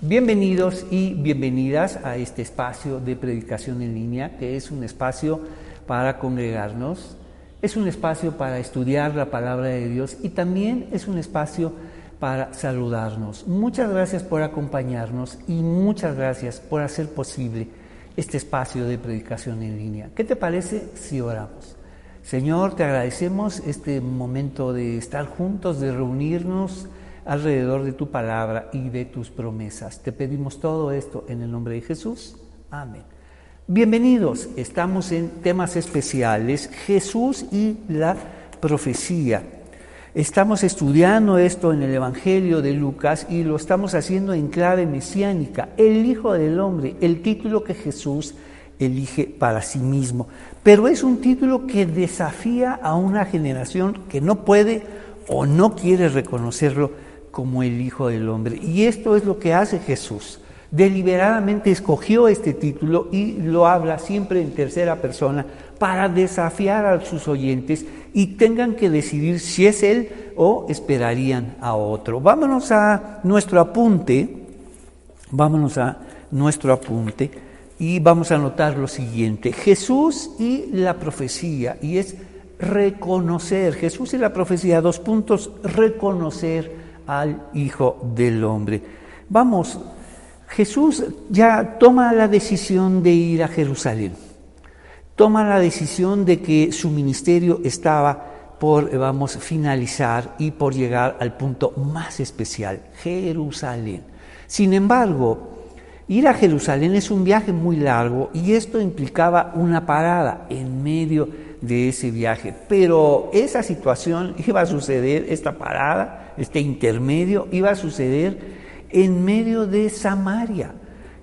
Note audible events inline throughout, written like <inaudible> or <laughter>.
Bienvenidos y bienvenidas a este espacio de predicación en línea, que es un espacio para congregarnos, es un espacio para estudiar la palabra de Dios y también es un espacio para saludarnos. Muchas gracias por acompañarnos y muchas gracias por hacer posible este espacio de predicación en línea. ¿Qué te parece si oramos? Señor, te agradecemos este momento de estar juntos, de reunirnos alrededor de tu palabra y de tus promesas. Te pedimos todo esto en el nombre de Jesús. Amén. Bienvenidos, estamos en temas especiales, Jesús y la profecía. Estamos estudiando esto en el Evangelio de Lucas y lo estamos haciendo en clave mesiánica, el Hijo del Hombre, el título que Jesús elige para sí mismo. Pero es un título que desafía a una generación que no puede o no quiere reconocerlo como el Hijo del Hombre. Y esto es lo que hace Jesús. Deliberadamente escogió este título y lo habla siempre en tercera persona para desafiar a sus oyentes y tengan que decidir si es Él o esperarían a otro. Vámonos a nuestro apunte, vámonos a nuestro apunte y vamos a notar lo siguiente, Jesús y la profecía, y es reconocer, Jesús y la profecía, dos puntos, reconocer al Hijo del Hombre. Vamos, Jesús ya toma la decisión de ir a Jerusalén, toma la decisión de que su ministerio estaba por, vamos, finalizar y por llegar al punto más especial, Jerusalén. Sin embargo, Ir a Jerusalén es un viaje muy largo y esto implicaba una parada en medio de ese viaje. Pero esa situación iba a suceder, esta parada, este intermedio, iba a suceder en medio de Samaria.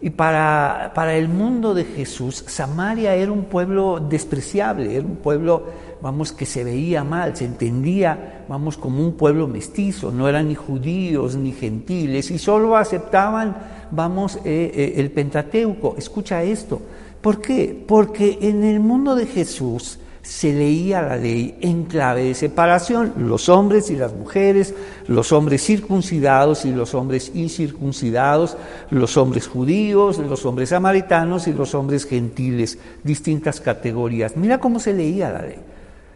Y para, para el mundo de Jesús, Samaria era un pueblo despreciable, era un pueblo, vamos, que se veía mal, se entendía, vamos, como un pueblo mestizo, no eran ni judíos ni gentiles, y solo aceptaban, vamos, eh, eh, el Pentateuco. Escucha esto. ¿Por qué? Porque en el mundo de Jesús, se leía la ley en clave de separación, los hombres y las mujeres, los hombres circuncidados y los hombres incircuncidados, los hombres judíos, los hombres samaritanos y los hombres gentiles, distintas categorías. Mira cómo se leía la ley,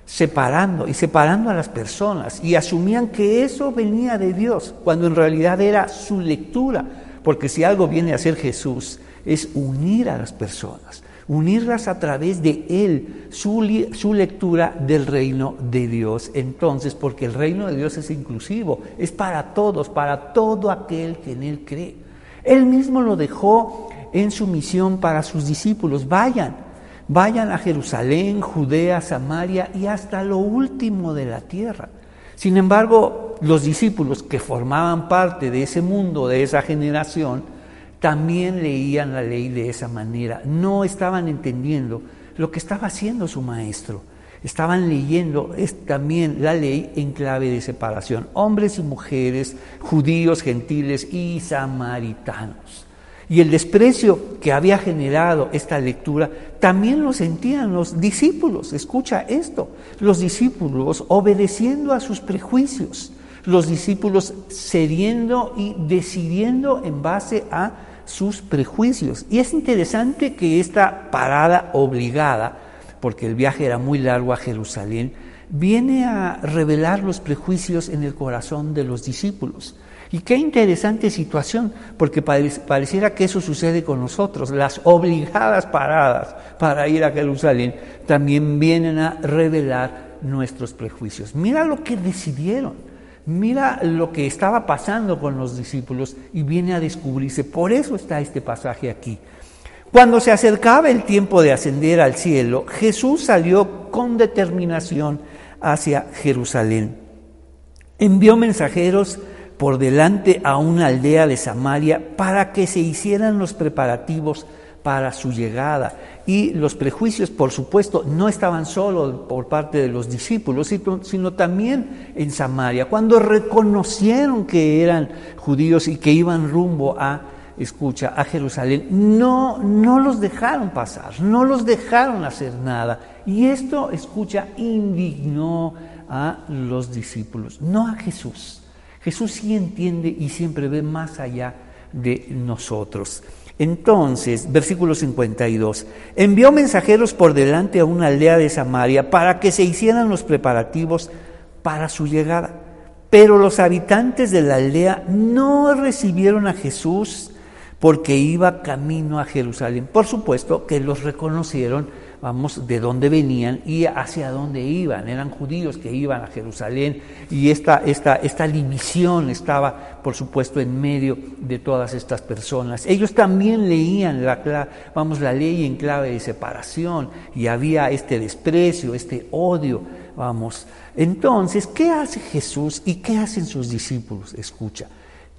separando y separando a las personas y asumían que eso venía de Dios, cuando en realidad era su lectura, porque si algo viene a ser Jesús es unir a las personas unirlas a través de Él, su, su, lectura del reino de Dios. Entonces, porque el reino de Dios es inclusivo, es para todos, para todo aquel que en Él cree. Él mismo lo dejó en su misión para sus discípulos. Vayan, vayan a Jerusalén, Judea, Samaria y hasta lo último de la tierra. Sin embargo, los discípulos que formaban parte de ese mundo, de esa generación, también leían la ley de esa manera, no estaban entendiendo lo que estaba haciendo su maestro. Estaban leyendo también la ley en clave de separación, hombres y mujeres, judíos, gentiles y samaritanos. Y el desprecio que había generado esta lectura también lo sentían los discípulos. Escucha esto, los discípulos obedeciendo a sus prejuicios, los discípulos cediendo y decidiendo en base a sus prejuicios. Y es interesante que esta parada obligada, porque el viaje era muy largo a Jerusalén, viene a revelar los prejuicios en el corazón de los discípulos. Y qué interesante situación, porque pareciera que eso sucede con nosotros. Las obligadas paradas para ir a Jerusalén también vienen a revelar nuestros prejuicios. Mira lo que decidieron. Mira lo que estaba pasando con los discípulos y viene a descubrirse. Por eso está este pasaje aquí. Cuando se acercaba el tiempo de ascender al cielo, Jesús salió con determinación hacia Jerusalén. Envió mensajeros por delante a una aldea de Samaria para que se hicieran los preparativos para su llegada. Y los prejuicios, por supuesto, no estaban solo por parte de los discípulos, sino también en Samaria. Cuando reconocieron que eran judíos y que iban rumbo a, escucha, a Jerusalén, no, no los dejaron pasar, no los dejaron hacer nada. Y esto, escucha, indignó a los discípulos, no a Jesús. Jesús sí entiende y siempre ve más allá de nosotros. Entonces, versículo 52, envió mensajeros por delante a una aldea de Samaria para que se hicieran los preparativos para su llegada. Pero los habitantes de la aldea no recibieron a Jesús porque iba camino a Jerusalén. Por supuesto que los reconocieron vamos, de dónde venían y hacia dónde iban. Eran judíos que iban a Jerusalén y esta, esta, esta división estaba, por supuesto, en medio de todas estas personas. Ellos también leían la, vamos, la ley en clave de separación y había este desprecio, este odio, vamos. Entonces, ¿qué hace Jesús y qué hacen sus discípulos? Escucha.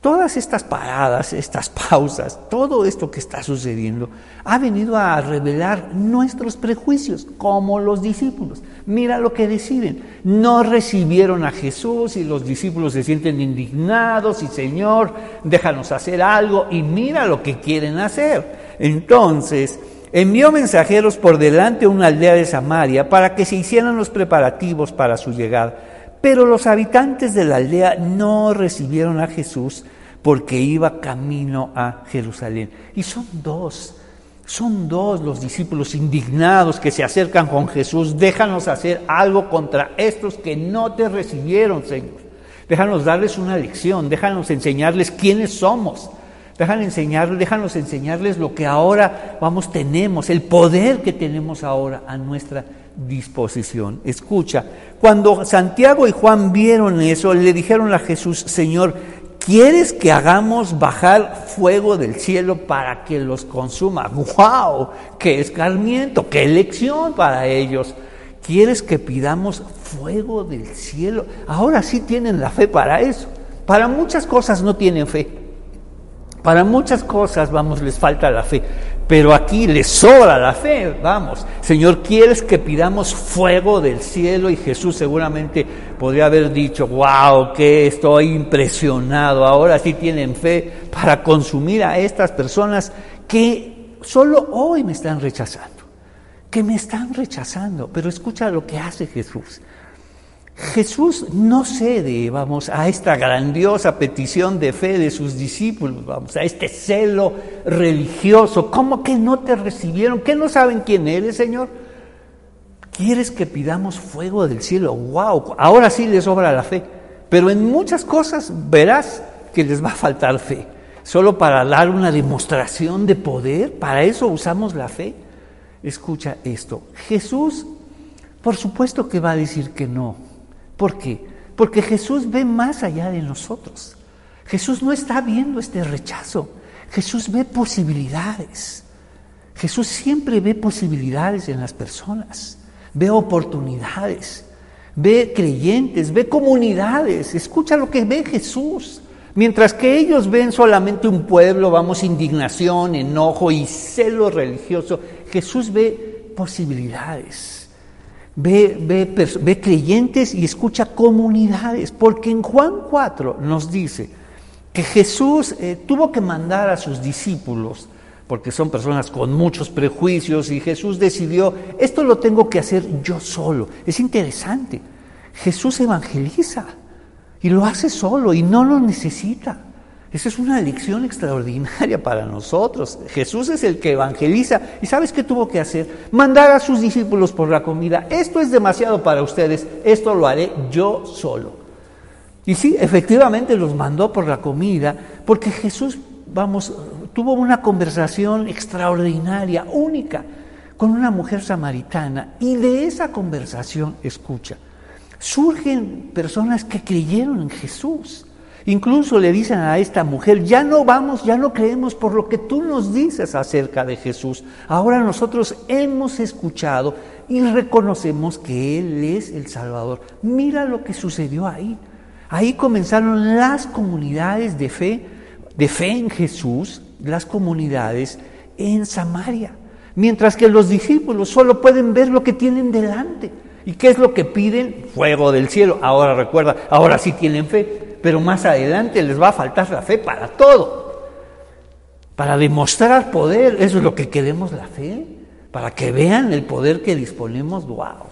Todas estas paradas, estas pausas, todo esto que está sucediendo, ha venido a revelar nuestros prejuicios, como los discípulos. Mira lo que deciden. No recibieron a Jesús y los discípulos se sienten indignados y Señor, déjanos hacer algo y mira lo que quieren hacer. Entonces, envió mensajeros por delante a una aldea de Samaria para que se hicieran los preparativos para su llegada. Pero los habitantes de la aldea no recibieron a Jesús porque iba camino a Jerusalén. Y son dos, son dos los discípulos indignados que se acercan con Jesús. Déjanos hacer algo contra estos que no te recibieron, Señor. Déjanos darles una lección, déjanos enseñarles quiénes somos. Déjanos enseñarles, déjanos enseñarles lo que ahora vamos tenemos, el poder que tenemos ahora a nuestra disposición. Escucha, cuando Santiago y Juan vieron eso, le dijeron a Jesús, Señor, ¿quieres que hagamos bajar fuego del cielo para que los consuma? ¡Wow! ¡Qué escarmiento! ¡Qué lección para ellos! ¿Quieres que pidamos fuego del cielo? Ahora sí tienen la fe para eso. Para muchas cosas no tienen fe. Para muchas cosas, vamos, les falta la fe, pero aquí les sobra la fe, vamos. Señor, ¿quieres que pidamos fuego del cielo? Y Jesús seguramente podría haber dicho, wow, que estoy impresionado, ahora sí tienen fe para consumir a estas personas que solo hoy me están rechazando, que me están rechazando. Pero escucha lo que hace Jesús. Jesús no cede, vamos, a esta grandiosa petición de fe de sus discípulos, vamos, a este celo religioso. ¿Cómo que no te recibieron? ¿Que no saben quién eres, Señor? ¿Quieres que pidamos fuego del cielo? ¡Wow! Ahora sí les sobra la fe. Pero en muchas cosas verás que les va a faltar fe. Solo para dar una demostración de poder, para eso usamos la fe. Escucha esto. Jesús, por supuesto que va a decir que no. ¿Por qué? Porque Jesús ve más allá de nosotros. Jesús no está viendo este rechazo. Jesús ve posibilidades. Jesús siempre ve posibilidades en las personas. Ve oportunidades. Ve creyentes. Ve comunidades. Escucha lo que ve Jesús. Mientras que ellos ven solamente un pueblo, vamos, indignación, enojo y celo religioso, Jesús ve posibilidades ve, creyentes y escucha comunidades, porque en Juan 4 nos dice que Jesús eh, tuvo que mandar a sus discípulos, porque son personas con muchos prejuicios, y Jesús decidió, esto lo tengo que hacer yo solo. Es interesante, Jesús evangeliza y lo hace solo y no lo necesita. Esa es una lección extraordinaria para nosotros. Jesús es el que evangeliza. ¿Y sabes qué tuvo que hacer? Mandar a sus discípulos por la comida. Esto es demasiado para ustedes, esto lo haré yo solo. Y sí, efectivamente los mandó por la comida, porque Jesús, vamos, tuvo una conversación extraordinaria, única, con una mujer samaritana. Y de esa conversación, escucha, surgen personas que creyeron en Jesús. Incluso le dicen a esta mujer, ya no vamos, ya no creemos por lo que tú nos dices acerca de Jesús. Ahora nosotros hemos escuchado y reconocemos que Él es el Salvador. Mira lo que sucedió ahí. Ahí comenzaron las comunidades de fe, de fe en Jesús, las comunidades en Samaria. Mientras que los discípulos solo pueden ver lo que tienen delante. ¿Y qué es lo que piden? Fuego del cielo. Ahora recuerda, ahora sí tienen fe pero más adelante les va a faltar la fe para todo. Para demostrar poder, eso es lo que queremos la fe, para que vean el poder que disponemos, wow.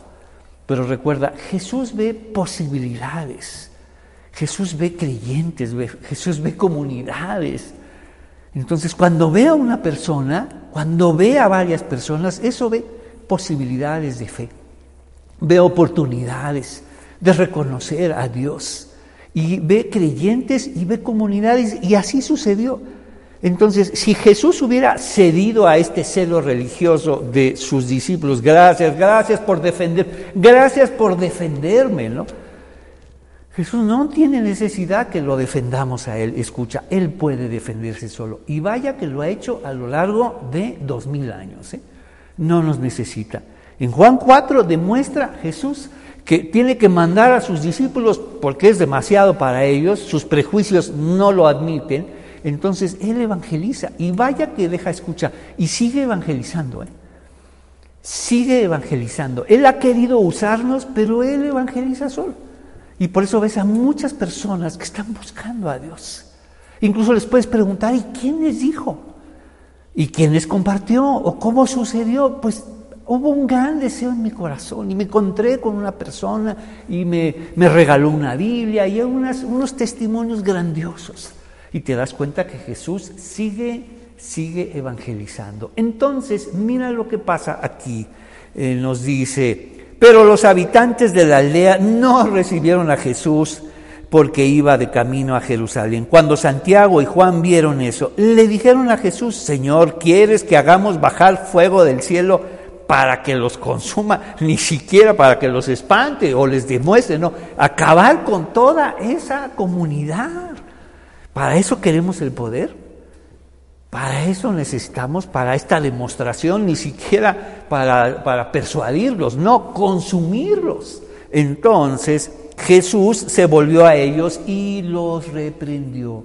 Pero recuerda, Jesús ve posibilidades, Jesús ve creyentes, Jesús ve comunidades. Entonces, cuando ve a una persona, cuando ve a varias personas, eso ve posibilidades de fe, ve oportunidades de reconocer a Dios y ve creyentes y ve comunidades y así sucedió. Entonces, si Jesús hubiera cedido a este celo religioso de sus discípulos, gracias, gracias por defender, gracias por defenderme, ¿no? Jesús no tiene necesidad que lo defendamos a Él, escucha, Él puede defenderse solo. Y vaya que lo ha hecho a lo largo de dos mil años, ¿eh? no nos necesita. En Juan 4 demuestra Jesús que tiene que mandar a sus discípulos porque es demasiado para ellos, sus prejuicios no lo admiten, entonces Él evangeliza y vaya que deja escucha y sigue evangelizando. ¿eh? Sigue evangelizando. Él ha querido usarnos, pero Él evangeliza solo. Y por eso ves a muchas personas que están buscando a Dios. Incluso les puedes preguntar, ¿y quién les dijo? ¿Y quién les compartió? ¿O cómo sucedió? Pues hubo un gran deseo en mi corazón y me encontré con una persona y me, regaló una Biblia y unas, unos testimonios grandiosos. Y te das cuenta que Jesús sigue, sigue evangelizando. Entonces, mira lo que pasa aquí. nos dice, pero los habitantes de la aldea no recibieron a Jesús porque iba de camino a Jerusalén. Cuando Santiago y Juan vieron eso, le dijeron a Jesús, Señor, ¿quieres que hagamos bajar fuego del cielo para que los consuma? Ni siquiera para que los espante o les demuestre, no, acabar con toda esa comunidad. ¿Para eso queremos el poder? Para eso necesitamos, para esta demostración, ni siquiera para, para persuadirlos, no, consumirlos. Entonces Jesús se volvió a ellos y los reprendió.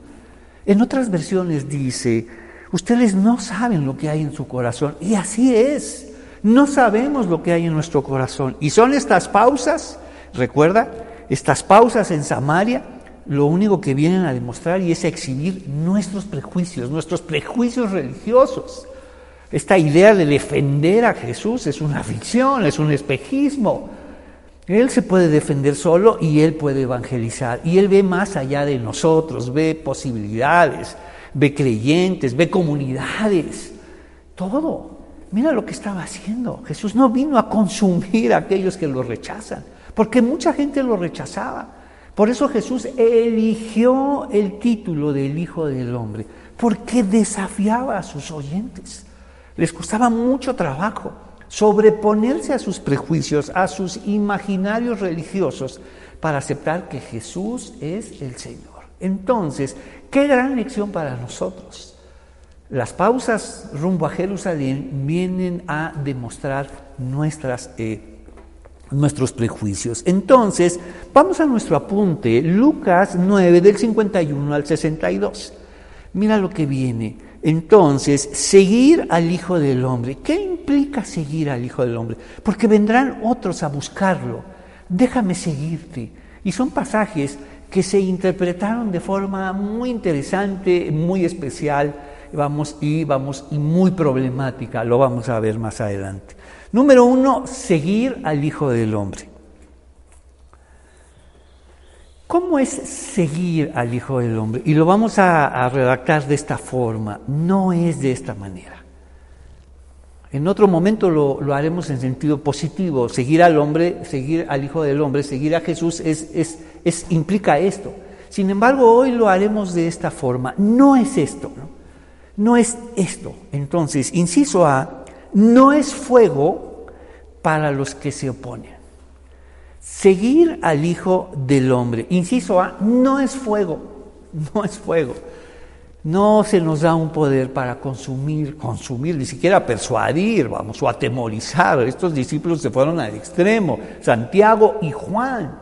En otras versiones dice, ustedes no saben lo que hay en su corazón. Y así es, no sabemos lo que hay en nuestro corazón. Y son estas pausas, recuerda, estas pausas en Samaria lo único que vienen a demostrar y es a exhibir nuestros prejuicios, nuestros prejuicios religiosos. Esta idea de defender a Jesús es una ficción, es un espejismo. Él se puede defender solo y él puede evangelizar. Y él ve más allá de nosotros, ve posibilidades, ve creyentes, ve comunidades, todo. Mira lo que estaba haciendo. Jesús no vino a consumir a aquellos que lo rechazan, porque mucha gente lo rechazaba. Por eso Jesús eligió el título del Hijo del Hombre, porque desafiaba a sus oyentes. Les costaba mucho trabajo sobreponerse a sus prejuicios, a sus imaginarios religiosos, para aceptar que Jesús es el Señor. Entonces, qué gran lección para nosotros. Las pausas rumbo a Jerusalén vienen a demostrar eh, nuestros prejuicios. Entonces, vamos a nuestro apunte, Lucas 9 del 51 al 62. Mira lo que viene. Entonces, seguir al Hijo del Hombre. ¿Qué implica seguir al Hijo del Hombre? Porque vendrán otros a buscarlo. Déjame seguirte. Y son pasajes que se interpretaron de forma muy interesante, muy especial, vamos y vamos y muy problemática. Lo vamos a ver más adelante. Número uno, seguir al Hijo del Hombre. ¿Cómo es seguir al Hijo del Hombre? Y lo vamos a, redactar de esta forma, no es de esta manera. En otro momento lo, haremos en sentido positivo. Seguir al hombre, seguir al Hijo del Hombre, seguir a Jesús es, es, implica esto. Sin embargo, hoy lo haremos de esta forma. No es esto, ¿no? No es esto. Entonces, inciso A, no es fuego para los que se oponen. Seguir al Hijo del Hombre, inciso A, no es fuego, no es fuego. No se nos da un poder para consumir, consumir, ni siquiera persuadir, vamos, o atemorizar. Estos discípulos se fueron al extremo, Santiago y Juan.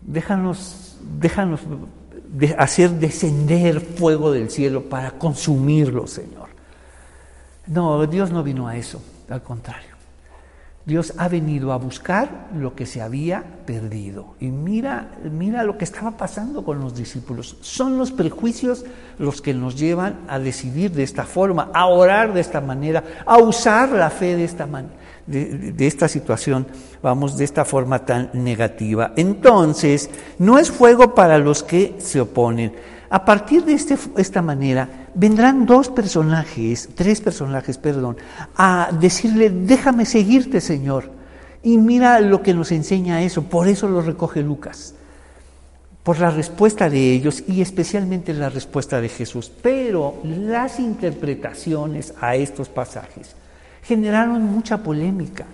Déjanos, déjanos hacer descender fuego del cielo para consumirlo, Señor. No, Dios no vino a eso, al contrario. Dios ha venido a buscar lo que se había perdido. Y mira, mira lo que estaba pasando con los discípulos. Son los prejuicios los que nos llevan a decidir de esta forma, a orar de esta manera, a usar la fe de esta manera. De, esta situación, vamos, de esta forma tan negativa. Entonces, no es fuego para los que se oponen. A partir de este, esta manera, vendrán dos personajes, tres personajes, perdón, a decirle, déjame seguirte, Señor. Y mira lo que nos enseña eso, por eso lo recoge Lucas, por la respuesta de ellos y especialmente la respuesta de Jesús. Pero las interpretaciones a estos pasajes generaron mucha polémica.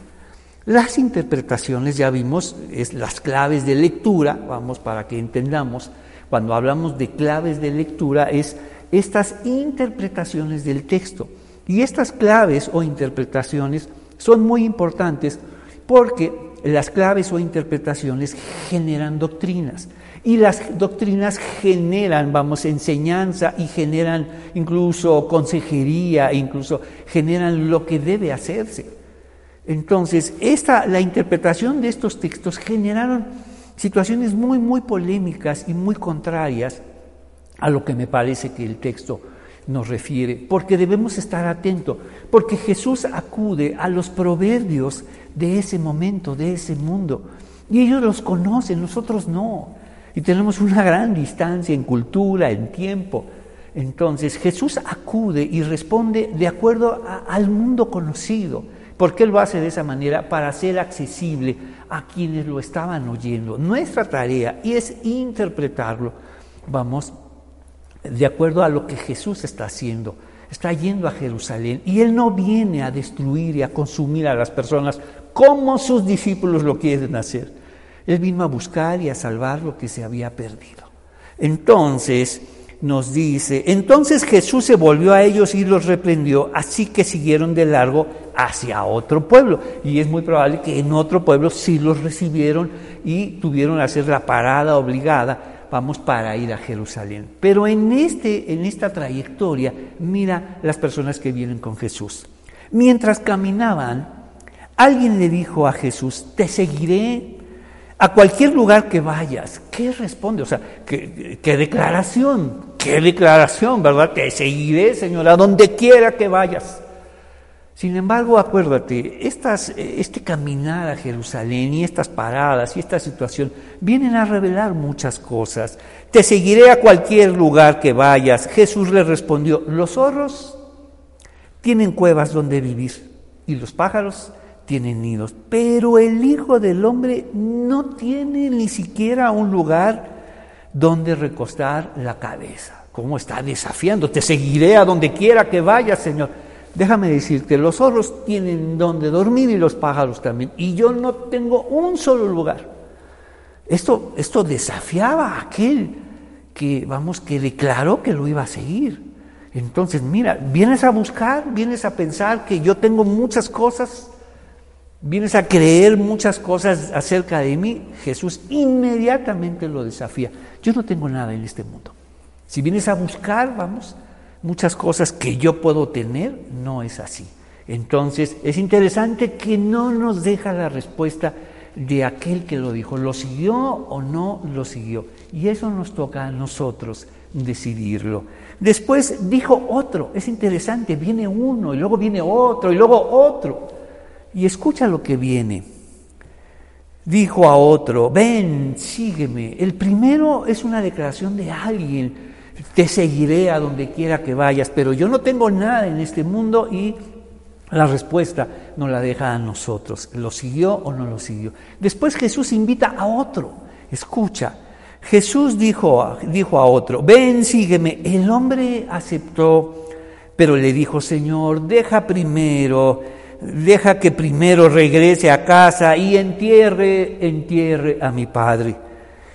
Las interpretaciones, ya vimos, es las claves de lectura, vamos, para que entendamos, cuando hablamos de claves de lectura, es estas interpretaciones del texto. Y estas claves o interpretaciones son muy importantes porque las claves o interpretaciones generan doctrinas. Y las doctrinas generan, vamos, enseñanza y generan incluso consejería, incluso generan lo que debe hacerse. Entonces, esta, la interpretación de estos textos generaron situaciones muy, muy polémicas y muy contrarias a lo que me parece que el texto nos refiere, porque debemos estar atentos, porque Jesús acude a los proverbios de ese momento, de ese mundo, y ellos los conocen, nosotros no. Y tenemos una gran distancia en cultura, en tiempo. Entonces Jesús acude y responde de acuerdo al mundo conocido. ¿Por qué lo hace de esa manera? Para ser accesible a quienes lo estaban oyendo. Nuestra tarea es interpretarlo, vamos, de acuerdo a lo que Jesús está haciendo. Está yendo a Jerusalén y Él no viene a destruir y a consumir a las personas como sus discípulos lo quieren hacer. Él vino a buscar y a salvar lo que se había perdido. Entonces nos dice, entonces Jesús se volvió a ellos y los reprendió, así que siguieron de largo hacia otro pueblo. Y es muy probable que en otro pueblo sí los recibieron y tuvieron que hacer la parada obligada, vamos, para ir a Jerusalén. Pero en, este, en esta trayectoria, mira las personas que vienen con Jesús. Mientras caminaban, alguien le dijo a Jesús, te seguiré a cualquier lugar que vayas, ¿qué responde? O sea, ¿qué, declaración? ¿Qué declaración, verdad? Te seguiré, Señor, a donde quiera que vayas. Sin embargo, acuérdate, estas, este caminar a Jerusalén y estas paradas y esta situación vienen a revelar muchas cosas. Te seguiré a cualquier lugar que vayas. Jesús le respondió, los zorros tienen cuevas donde vivir y los pájaros tienen nidos, pero el Hijo del Hombre no tiene ni siquiera un lugar donde recostar la cabeza. ¿Cómo está desafiando? Te seguiré a donde quiera que vayas, Señor. Déjame decirte, los zorros tienen donde dormir y los pájaros también, y yo no tengo un solo lugar. Esto, esto desafiaba a aquel que, vamos, que declaró que lo iba a seguir. Entonces, mira, vienes a buscar, vienes a pensar que yo tengo muchas cosas vienes a creer muchas cosas acerca de mí, Jesús inmediatamente lo desafía. Yo no tengo nada en este mundo. Si vienes a buscar, vamos, muchas cosas que yo puedo tener, no es así. Entonces, es interesante que no nos deja la respuesta de aquel que lo dijo, ¿lo siguió o no lo siguió? Y eso nos toca a nosotros decidirlo. Después dijo otro, es interesante, viene uno y luego viene otro y luego otro. Y escucha lo que viene. Dijo a otro, ven, sígueme. El primero es una declaración de alguien, te seguiré a donde quiera que vayas, pero yo no tengo nada en este mundo y la respuesta no la deja a nosotros. ¿Lo siguió o no lo siguió? Después Jesús invita a otro. Escucha, Jesús dijo, dijo a otro, ven, sígueme. El hombre aceptó, pero le dijo, Señor, deja primero deja que primero regrese a casa y entierre, entierre a mi padre.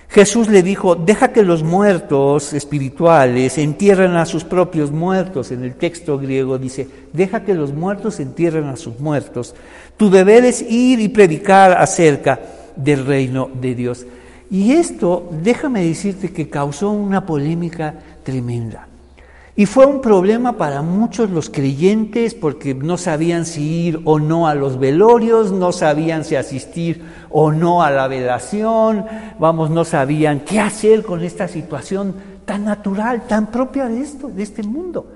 Jesús le dijo, deja que los muertos espirituales entierren a sus propios muertos. En el texto griego dice, deja que los muertos entierren a sus muertos. Tu deber es ir y predicar acerca del reino de Dios. Y esto, déjame decirte que causó una polémica tremenda. Y fue un problema para muchos los creyentes porque no sabían si ir o no a los velorios, no sabían si asistir o no a la velación, vamos, no sabían qué hacer con esta situación tan natural, tan propia de esto, de este mundo.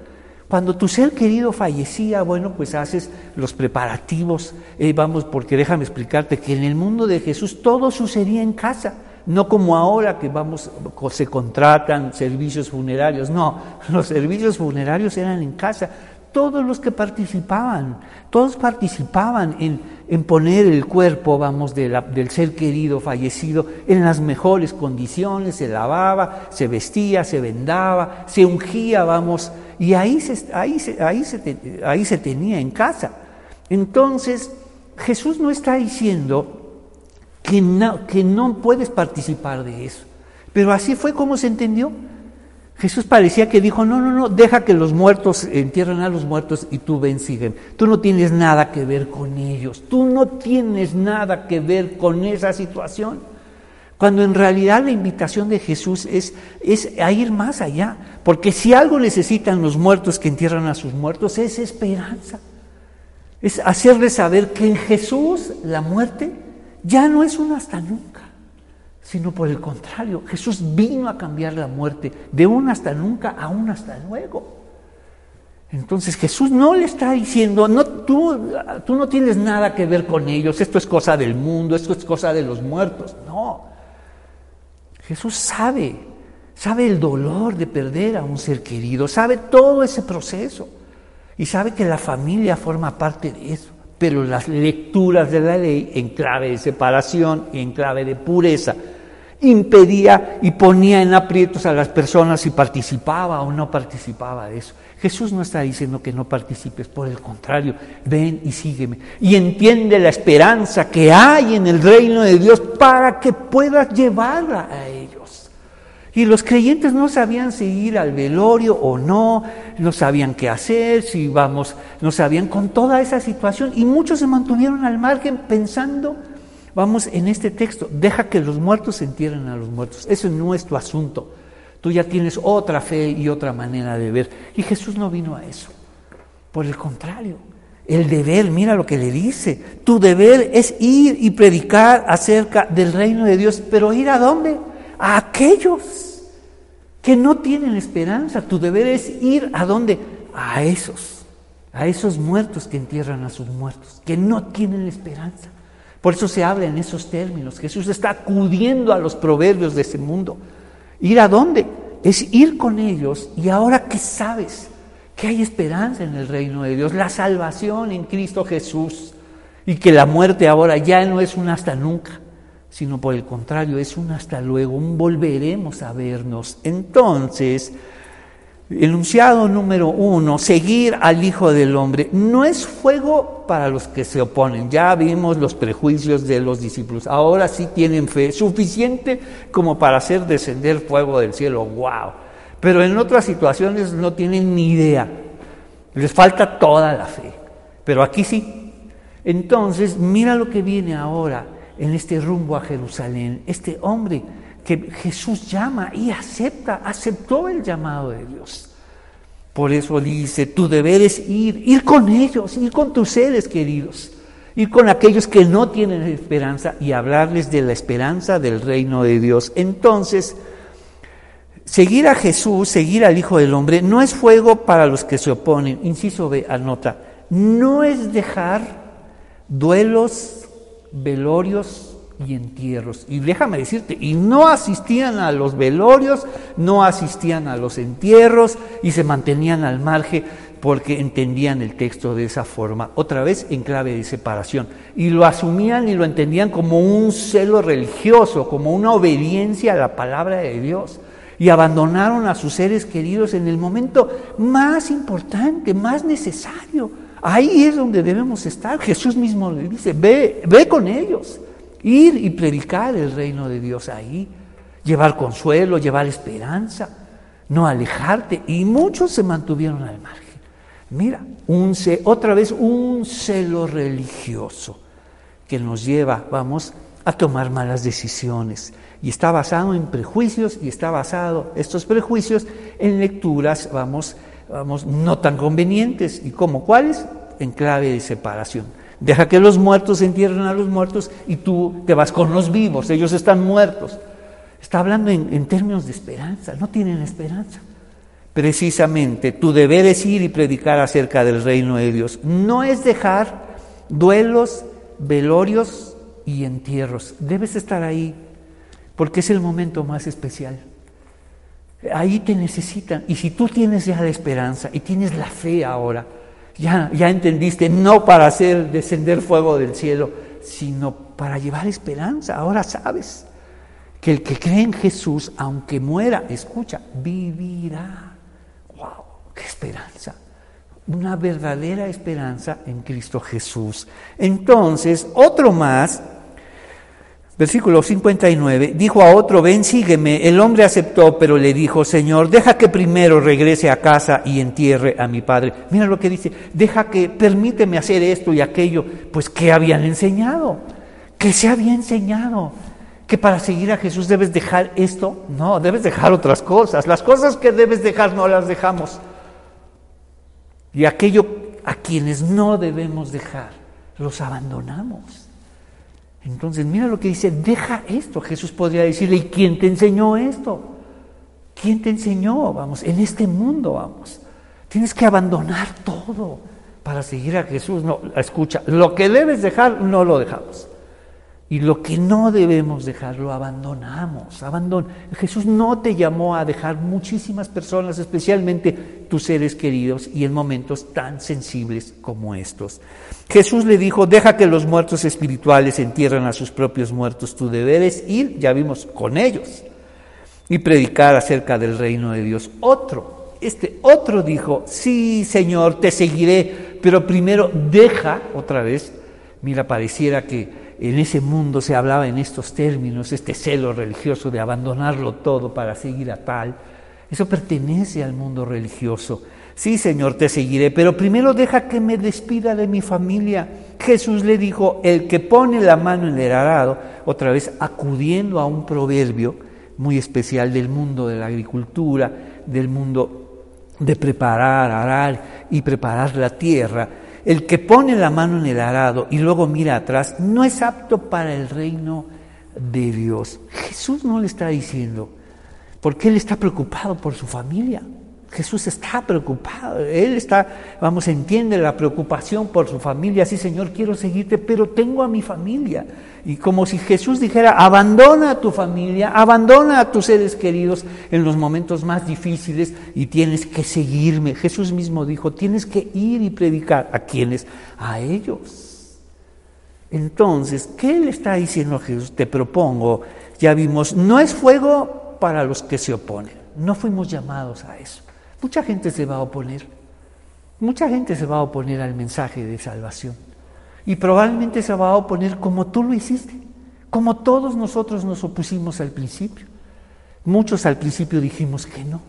Cuando tu ser querido fallecía, bueno, pues haces los preparativos, eh, vamos, porque déjame explicarte que en el mundo de Jesús todo sucedía en casa, no como ahora que vamos, se contratan servicios funerarios, no, <laughs> los servicios funerarios eran en casa, todos los que participaban, todos participaban en, en poner el cuerpo, vamos, del ser querido fallecido en las mejores condiciones, se lavaba, se vestía, se vendaba, se ungía, vamos, y ahí se, ahí ahí se, ahí se tenía en casa. Entonces, Jesús no está diciendo que no, que no puedes participar de eso, pero así fue como se entendió. Jesús parecía que dijo, no, no, no, deja que los muertos entierren a los muertos y tú ven, siguen. Tú no tienes nada que ver con ellos, tú no tienes nada que ver con esa situación. Cuando en realidad la invitación de Jesús es, es a ir más allá. Porque si algo necesitan los muertos que entierran a sus muertos es esperanza. Es hacerles saber que en Jesús la muerte ya no es un hasta nunca, sino por el contrario, Jesús vino a cambiar la muerte de un hasta nunca a un hasta luego. Entonces Jesús no le está diciendo, no, tú, tú no tienes nada que ver con ellos, esto es cosa del mundo, esto es cosa de los muertos. No, Jesús sabe, sabe el dolor de perder a un ser querido, sabe todo ese proceso y sabe que la familia forma parte de eso. Pero las lecturas de la ley en clave de separación y en clave de pureza impedía y ponía en aprietos a las personas si participaba o no participaba de eso. Jesús no está diciendo que no participes, por el contrario, ven y sígueme. Y entiende la esperanza que hay en el reino de Dios para que puedas llevarla a ellos. Y los creyentes no sabían si ir al velorio o no, no sabían qué hacer, si vamos, no sabían con toda esa situación. Y muchos se mantuvieron al margen pensando, vamos, en este texto, deja que los muertos entierren a los muertos. Eso no es tu asunto. Tú ya tienes otra fe y otra manera de ver. Y Jesús no vino a eso. Por el contrario, el deber, mira lo que le dice, tu deber es ir y predicar acerca del reino de Dios, pero ir a dónde? A aquellos que no tienen esperanza. Tu deber es ir a dónde? A esos, a esos muertos que entierran a sus muertos, que no tienen esperanza. Por eso se habla en esos términos. Jesús está acudiendo a los proverbios de ese mundo. ¿Ir a dónde? Es ir con ellos y ahora que sabes que hay esperanza en el reino de Dios, la salvación en Cristo Jesús y que la muerte ahora ya no es un hasta nunca, sino por el contrario, es un hasta luego, un volveremos a vernos. Entonces, enunciado número uno, seguir al Hijo del Hombre, no es fuego para los que se oponen. Ya vimos los prejuicios de los discípulos. Ahora sí tienen fe suficiente como para hacer descender fuego del cielo. ¡Wow! Pero en otras situaciones no tienen ni idea. Les falta toda la fe. Pero aquí sí. Entonces, mira lo que viene ahora en este rumbo a Jerusalén, este hombre que Jesús llama y acepta, aceptó el llamado de Dios. Por eso dice, tu deber es ir, ir con ellos, ir con tus seres queridos, ir con aquellos que no tienen esperanza y hablarles de la esperanza del reino de Dios. Entonces, seguir a Jesús, seguir al Hijo del Hombre, no es fuego para los que se oponen. Inciso B, anota, no es dejar duelos velorios y entierros. Y déjame decirte, y no asistían a los velorios, no asistían a los entierros y se mantenían al margen porque entendían el texto de esa forma, otra vez en clave de separación. Y lo asumían y lo entendían como un celo religioso, como una obediencia a la palabra de Dios. Y abandonaron a sus seres queridos en el momento más importante, más necesario Ahí es donde debemos estar. Jesús mismo le dice, ve, ve con ellos, ir y predicar el reino de Dios ahí, llevar consuelo, llevar esperanza, no alejarte. Y muchos se mantuvieron al margen. Mira, un, otra vez un celo religioso que nos lleva, vamos, a tomar malas decisiones. Y está basado en prejuicios y está basado estos prejuicios en lecturas, vamos, vamos, no tan convenientes. ¿Y como cuáles? En clave de separación. Deja que los muertos entierren a los muertos y tú te vas con los vivos, ellos están muertos. Está hablando en, en términos de esperanza, no tienen esperanza. precisamente tu deber es ir y predicar acerca del reino de Dios. No es dejar duelos, velorios y entierros. Debes estar ahí porque es el momento más especial. Ahí te necesitan. Y si tú tienes ya la esperanza y tienes la fe ahora, ya, ya entendiste, no para hacer descender fuego del cielo, sino para llevar esperanza. Ahora sabes que el que cree en Jesús, aunque muera, escucha, vivirá. ¡Wow! ¡Qué esperanza! Una verdadera esperanza en Cristo Jesús. Entonces, otro más Versículo 59, dijo a otro, ven, sígueme. El hombre aceptó, pero le dijo, Señor, deja que primero regrese a casa y entierre a mi padre. Mira lo que dice, deja que, permíteme hacer esto y aquello. Pues, ¿qué habían enseñado? ¿Qué se había enseñado? Que para seguir a Jesús debes dejar esto. No, debes dejar otras cosas. Las cosas que debes dejar no las dejamos. Y aquello a quienes no debemos dejar, los abandonamos. Entonces, mira lo que dice, deja esto. Jesús podría decirle, ¿y quién te enseñó esto? ¿Quién te enseñó? Vamos, en este mundo, vamos. Tienes que abandonar todo para seguir a Jesús. No, escucha, lo que debes dejar, no lo dejamos. Y lo que no debemos dejar, lo abandonamos. Abandon Jesús no te llamó a dejar muchísimas personas, especialmente tus seres queridos, y en momentos tan sensibles como estos. Jesús le dijo, deja que los muertos espirituales entierren a sus propios muertos. Tu deber es ir, ya vimos, con ellos y predicar acerca del reino de Dios. Otro, este otro dijo, sí, Señor, te seguiré, pero primero deja, otra vez, mira, pareciera que en ese mundo se hablaba en estos términos, este celo religioso de abandonarlo todo para seguir a tal. Eso pertenece al mundo religioso. Sí, Señor, te seguiré, pero primero deja que me despida de mi familia. Jesús le dijo, el que pone la mano en el arado, otra vez acudiendo a un proverbio muy especial del mundo de la agricultura, del mundo de preparar, arar y preparar la tierra, el que pone la mano en el arado y luego mira atrás no es apto para el reino de Dios. Jesús no le está diciendo, porque Él está preocupado por su familia. Jesús está preocupado, Él está, vamos, entiende la preocupación por su familia, sí Señor, quiero seguirte, pero tengo a mi familia. Y como si Jesús dijera, abandona a tu familia, abandona a tus seres queridos en los momentos más difíciles y tienes que seguirme. Jesús mismo dijo, tienes que ir y predicar a quienes, a ellos. Entonces, ¿qué le está diciendo a Jesús? Te propongo, ya vimos, no es fuego para los que se oponen, no fuimos llamados a eso. Mucha gente se va a oponer. Mucha gente se va a oponer al mensaje de salvación. Y probablemente se va a oponer como tú lo hiciste, como todos nosotros nos opusimos al principio. Muchos al principio dijimos que no.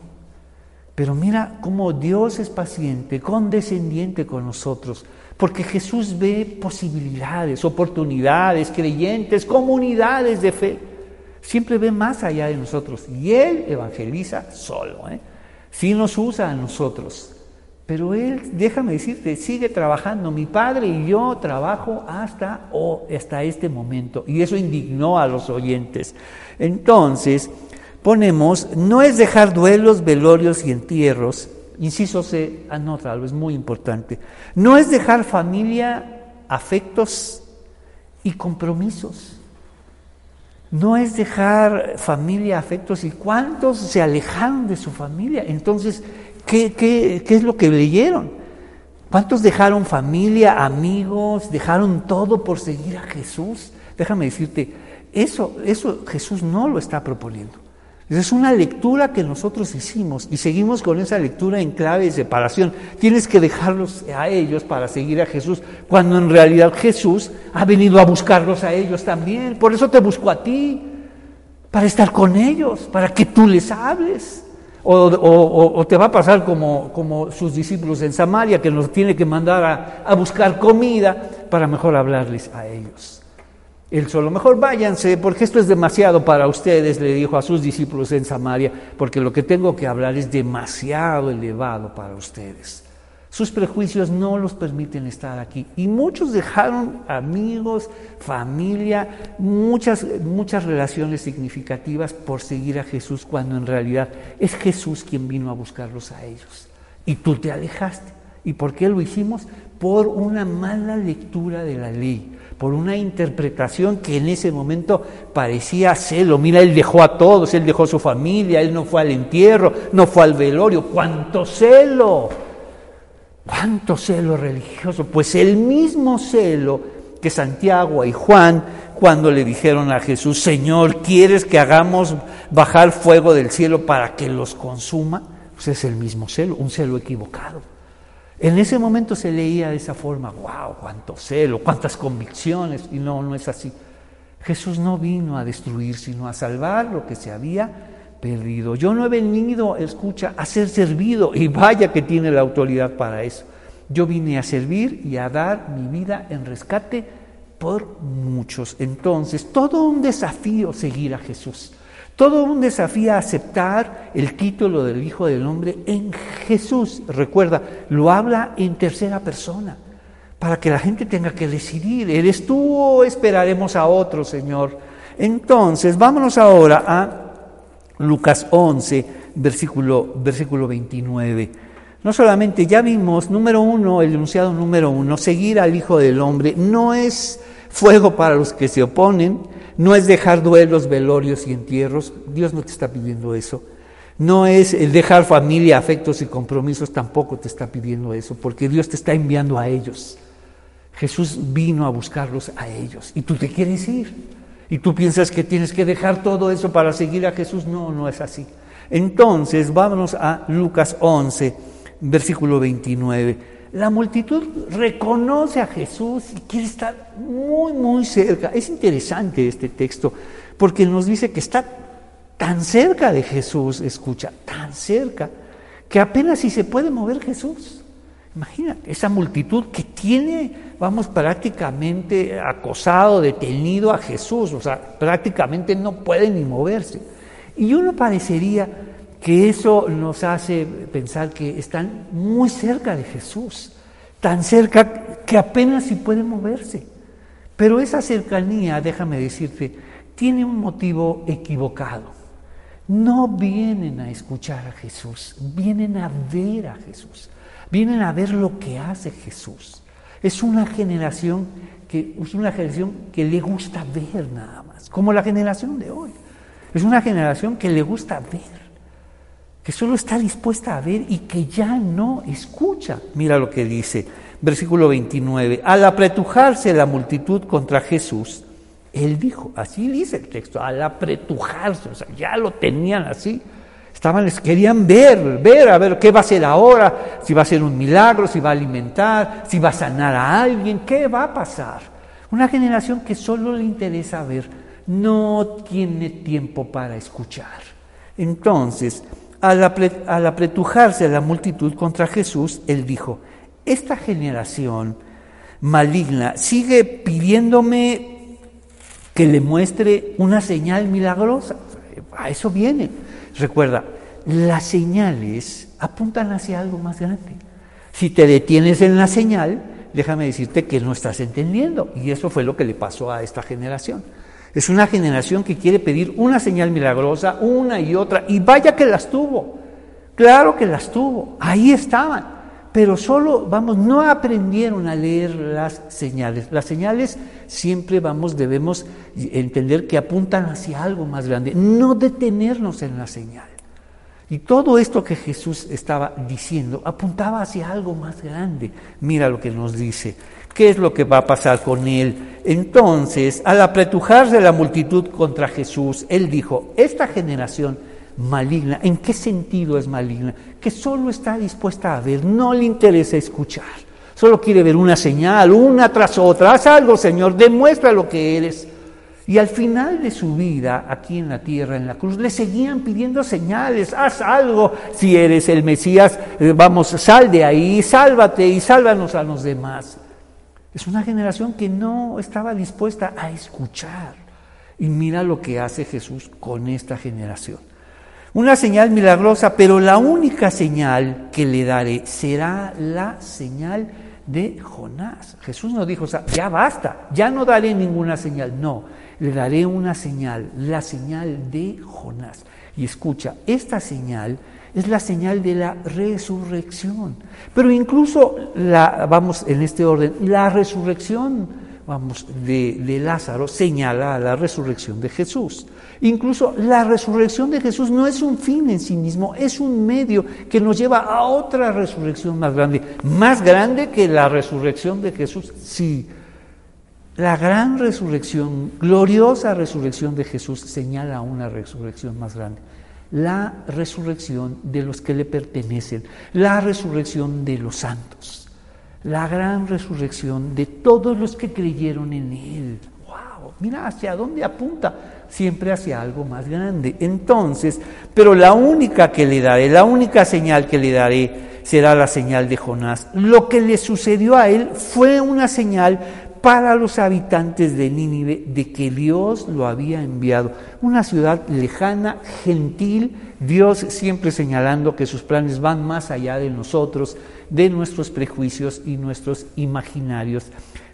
Pero mira cómo Dios es paciente, condescendiente con nosotros, porque Jesús ve posibilidades, oportunidades, creyentes, comunidades de fe. Siempre ve más allá de nosotros y Él evangeliza solo. ¿eh? Sí nos usa a nosotros, pero Él, déjame decirte, sigue trabajando. Mi padre y yo trabajo hasta, o hasta este momento, y eso indignó a los oyentes. Entonces, ponemos, no es dejar duelos, velorios y entierros, inciso C, anótalo, es muy importante. No es dejar familia, afectos y compromisos. No es dejar familia, afectos y cuántos se alejaron de su familia. Entonces, ¿qué, qué, es lo que leyeron? ¿Cuántos dejaron familia, amigos, dejaron todo por seguir a Jesús? Déjame decirte, eso, eso Jesús no lo está proponiendo. Es una lectura que nosotros hicimos y seguimos con esa lectura en clave de separación. Tienes que dejarlos a ellos para seguir a Jesús, cuando en realidad Jesús ha venido a buscarlos a ellos también. Por eso te busco a ti, para estar con ellos, para que tú les hables. O, te va a pasar como, como, sus discípulos en Samaria, que nos tiene que mandar a buscar comida para mejor hablarles a ellos. Él solo, mejor váyanse, porque esto es demasiado para ustedes, le dijo a sus discípulos en Samaria, porque lo que tengo que hablar es demasiado elevado para ustedes. Sus prejuicios no los permiten estar aquí. Y muchos dejaron amigos, familia, muchas, muchas relaciones significativas por seguir a Jesús cuando en realidad es Jesús quien vino a buscarlos a ellos. Y tú te alejaste. ¿Y por qué lo hicimos? Por una mala lectura de la ley, por una interpretación que en ese momento parecía celo. Mira, él dejó a todos, él dejó a su familia, él no fue al entierro, no fue al velorio. ¡Cuánto celo! ¿Cuánto celo religioso? Pues el mismo celo que Santiago y Juan cuando le dijeron a Jesús, Señor, ¿quieres que hagamos bajar fuego del cielo para que los consuma? Pues es el mismo celo, un celo equivocado. En ese momento se leía de esa forma, wow, cuánto celo, cuántas convicciones, y no, no es así. Jesús no vino a destruir, sino a salvar lo que se había perdido. Yo no he venido, escucha, a ser servido y vaya que tiene la autoridad para eso. Yo vine a servir y a dar mi vida en rescate por muchos. Entonces, todo un desafío seguir a Jesús. Todo un desafío a aceptar el título del Hijo del Hombre en Jesús. Recuerda, lo habla en tercera persona, para que la gente tenga que decidir, ¿eres tú o esperaremos a otro, Señor? Entonces, vámonos ahora a Lucas 11, versículo, versículo 29. No solamente ya vimos, número uno, el enunciado número uno, seguir al Hijo del Hombre no es fuego para los que se oponen, no es dejar duelos, velorios y entierros, Dios no te está pidiendo eso. No es el dejar familia, afectos y compromisos, tampoco te está pidiendo eso, porque Dios te está enviando a ellos. Jesús vino a buscarlos a ellos y tú te quieres ir. Y tú piensas que tienes que dejar todo eso para seguir a Jesús. No, no es así. Entonces, vámonos a Lucas 11, versículo 29. La multitud reconoce a Jesús y quiere estar muy, muy cerca. Es interesante este texto porque nos dice que está tan cerca de Jesús, escucha, tan cerca, que apenas si se puede mover Jesús. Imagínate, esa multitud que tiene, vamos, prácticamente acosado, detenido a Jesús, o sea, prácticamente no puede ni moverse. Y uno parecería que eso nos hace pensar que están muy cerca de Jesús, tan cerca que apenas si puede moverse. Pero esa cercanía, déjame decirte, tiene un motivo equivocado. No vienen a escuchar a Jesús, vienen a ver a Jesús. Vienen a ver lo que hace Jesús. Es una generación que es una generación que le gusta ver nada más, como la generación de hoy. Es una generación que le gusta ver, que solo está dispuesta a ver y que ya no escucha. Mira lo que dice, versículo 29. Al apretujarse la multitud contra Jesús, él dijo, así dice el texto, al apretujarse, o sea, ya lo tenían así. Estaban, les querían ver, ver, a ver qué va a hacer ahora, si va a ser un milagro, si va a alimentar, si va a sanar a alguien, qué va a pasar. Una generación que solo le interesa ver, no tiene tiempo para escuchar. Entonces, al, apretujarse la multitud contra Jesús, él dijo, esta generación maligna sigue pidiéndome que le muestre una señal milagrosa. A eso viene. Recuerda, las señales apuntan hacia algo más grande. Si te detienes en la señal, déjame decirte que no estás entendiendo. Y eso fue lo que le pasó a esta generación. Es una generación que quiere pedir una señal milagrosa, una y otra, y vaya que las tuvo. Claro que las tuvo, ahí estaban. Pero solo, vamos, no aprendieron a leer las señales. Las señales siempre, vamos, debemos entender que apuntan hacia algo más grande, no detenernos en la señal. Y todo esto que Jesús estaba diciendo apuntaba hacia algo más grande. Mira lo que nos dice. ¿Qué es lo que va a pasar con él? Entonces, al apretujarse la multitud contra Jesús, él dijo, esta generación maligna, ¿en qué sentido es maligna? Que solo está dispuesta a ver, no le interesa escuchar. Solo quiere ver una señal, una tras otra. Haz algo, Señor, demuestra lo que eres. Y al final de su vida, aquí en la tierra, en la cruz, le seguían pidiendo señales. Haz algo si eres el Mesías. Eh, vamos, sal de ahí, sálvate y sálvanos a los demás. Es una generación que no estaba dispuesta a escuchar. Y mira lo que hace Jesús con esta generación. Una señal milagrosa, pero la única señal que le daré será la señal de Jonás. Jesús no dijo, o sea, ya basta, ya no daré ninguna señal. No, le daré una señal, la señal de Jonás. Y escucha, esta señal es la señal de la resurrección. Pero incluso, la, vamos en este orden, la resurrección, vamos, de, Lázaro señala la resurrección de Jesús. Incluso la resurrección de Jesús no es un fin en sí mismo, es un medio que nos lleva a otra resurrección más grande, más grande que la resurrección de Jesús. Sí, la gran resurrección, gloriosa resurrección de Jesús señala una resurrección más grande. La resurrección de los que le pertenecen, la resurrección de los santos, la gran resurrección de todos los que creyeron en Él. ¡Wow! Mira hacia dónde apunta siempre hacia algo más grande. Entonces, pero la única que le daré, la única señal que le daré será la señal de Jonás. Lo que le sucedió a él fue una señal para los habitantes de Nínive de que Dios lo había enviado. Una ciudad lejana, gentil, Dios siempre señalando que sus planes van más allá de nosotros, de nuestros prejuicios y nuestros imaginarios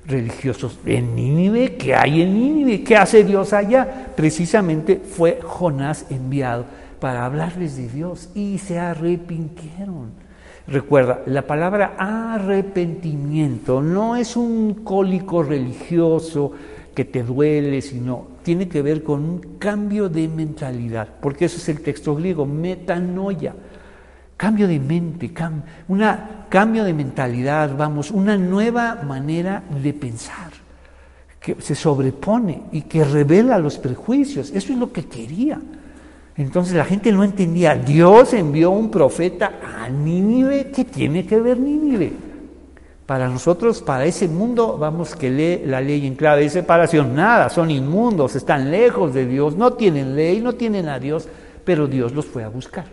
religiosos en Nínive. ¿Qué hay en Nínive? ¿Qué hace Dios allá? Precisamente fue Jonás enviado para hablarles de Dios y se arrepintieron. Recuerda, la palabra arrepentimiento no es un cólico religioso que te duele, sino tiene que ver con un cambio de mentalidad, porque eso es el texto griego, metanoia Cambio de mente, un cambio de mentalidad, vamos, una nueva manera de pensar que se sobrepone y que revela los prejuicios. Eso es lo que quería. Entonces la gente no entendía. Dios envió un profeta a Nínive. ¿Qué tiene que ver Nínive? Para nosotros, para ese mundo, vamos que lee la ley en clave de separación. Nada, son inmundos, están lejos de Dios, no tienen ley, no tienen a Dios, pero Dios los fue a buscar.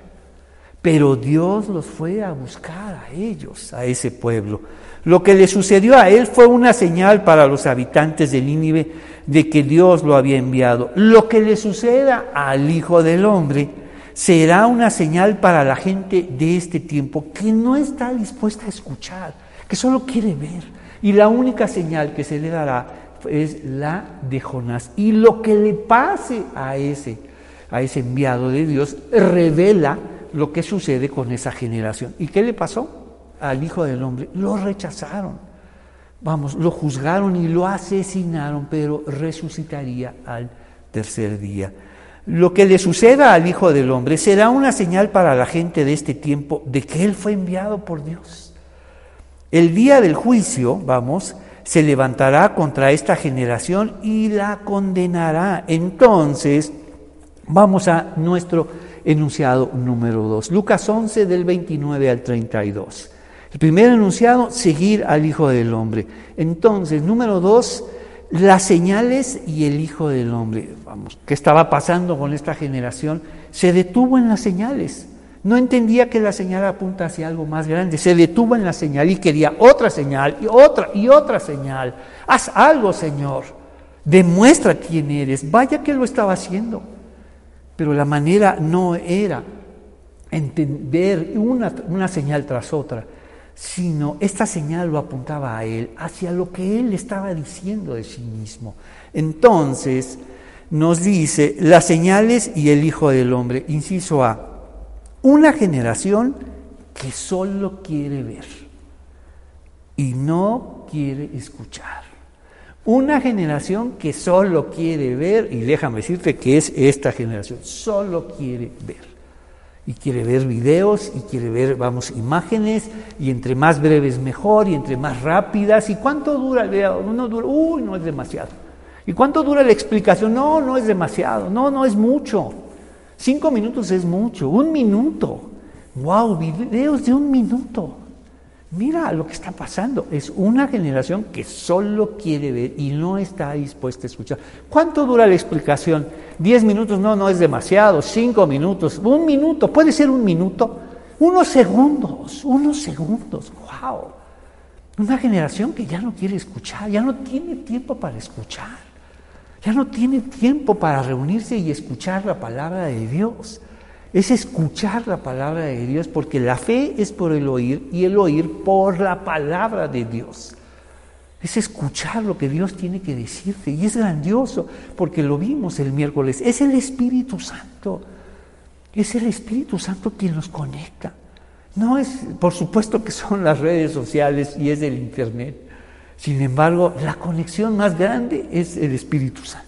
Pero Dios los fue a buscar a ellos, a ese pueblo. Lo que le sucedió a él fue una señal para los habitantes de Nínive de que Dios lo había enviado. Lo que le suceda al Hijo del Hombre será una señal para la gente de este tiempo que no está dispuesta a escuchar, que solo quiere ver. Y la única señal que se le dará es la de Jonás. Y lo que le pase a ese, a ese enviado de Dios revela lo que sucede con esa generación. ¿Y qué le pasó al Hijo del Hombre? Lo rechazaron. Vamos, lo juzgaron y lo asesinaron, pero resucitaría al tercer día. Lo que le suceda al Hijo del Hombre será una señal para la gente de este tiempo de que Él fue enviado por Dios. El día del juicio, vamos, se levantará contra esta generación y la condenará. Entonces, vamos a nuestro enunciado número 2. Lucas 11 del 29 al 32. El primer enunciado, seguir al Hijo del Hombre. Entonces, número 2, las señales y el Hijo del Hombre. Vamos, ¿qué estaba pasando con esta generación? Se detuvo en las señales. No entendía que la señal apunta hacia algo más grande. Se detuvo en la señal y quería otra señal y otra y otra señal. Haz algo, Señor. Demuestra quién eres. Vaya que lo estaba haciendo. Pero la manera no era entender una, una señal tras otra, sino esta señal lo apuntaba a él, hacia lo que él estaba diciendo de sí mismo. Entonces nos dice las señales y el Hijo del Hombre, inciso A, una generación que solo quiere ver y no quiere escuchar. Una generación que solo quiere ver, y déjame decirte que es esta generación, solo quiere ver. Y quiere ver videos, y quiere ver, vamos, imágenes, y entre más breves mejor, y entre más rápidas. ¿Y cuánto dura el video? No dura, uy, no es demasiado. ¿Y cuánto dura la explicación? No, no es demasiado, no, no es mucho. Cinco minutos es mucho, un minuto. Wow, videos de un minuto. Mira lo que está pasando. Es una generación que solo quiere ver y no está dispuesta a escuchar. ¿Cuánto dura la explicación? ¿Diez minutos? No, no es demasiado. ¿Cinco minutos? ¿Un minuto? ¿Puede ser un minuto? Unos segundos, unos segundos. ¡Wow! Una generación que ya no quiere escuchar, ya no tiene tiempo para escuchar. Ya no tiene tiempo para reunirse y escuchar la palabra de Dios. Es escuchar la palabra de Dios, porque la fe es por el oír y el oír por la palabra de Dios. Es escuchar lo que Dios tiene que decirte y es grandioso, porque lo vimos el miércoles. Es el Espíritu Santo, es el Espíritu Santo quien nos conecta. No es, por supuesto que son las redes sociales y es el Internet. Sin embargo, la conexión más grande es el Espíritu Santo.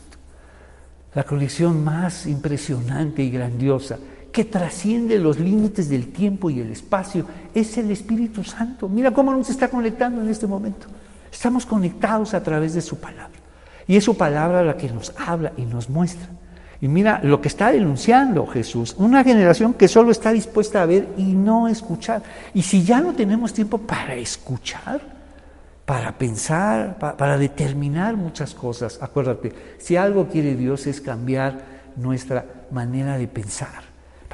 La conexión más impresionante y grandiosa que trasciende los límites del tiempo y el espacio, es el Espíritu Santo. Mira cómo nos está conectando en este momento. Estamos conectados a través de su palabra. Y es su palabra la que nos habla y nos muestra. Y mira lo que está denunciando Jesús, una generación que solo está dispuesta a ver y no escuchar. Y si ya no tenemos tiempo para escuchar, para pensar, para, determinar muchas cosas, acuérdate, si algo quiere Dios es cambiar nuestra manera de pensar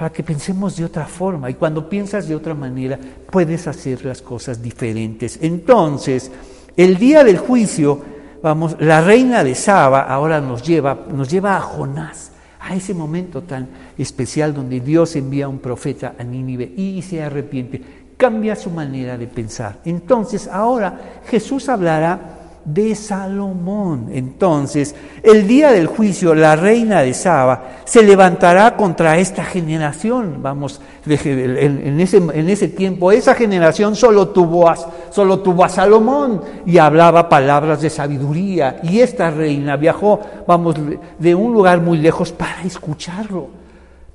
para que pensemos de otra forma. Y cuando piensas de otra manera, puedes hacer las cosas diferentes. Entonces, el día del juicio, vamos, la reina de Saba ahora nos lleva, nos lleva a Jonás, a ese momento tan especial donde Dios envía a un profeta a Nínive y se arrepiente, cambia su manera de pensar. Entonces, ahora Jesús hablará de Salomón. Entonces, el día del juicio, la reina de Saba se levantará contra esta generación. Vamos, en ese, en ese tiempo, esa generación solo tuvo, a, solo tuvo a Salomón y hablaba palabras de sabiduría. Y esta reina viajó, vamos, de un lugar muy lejos para escucharlo.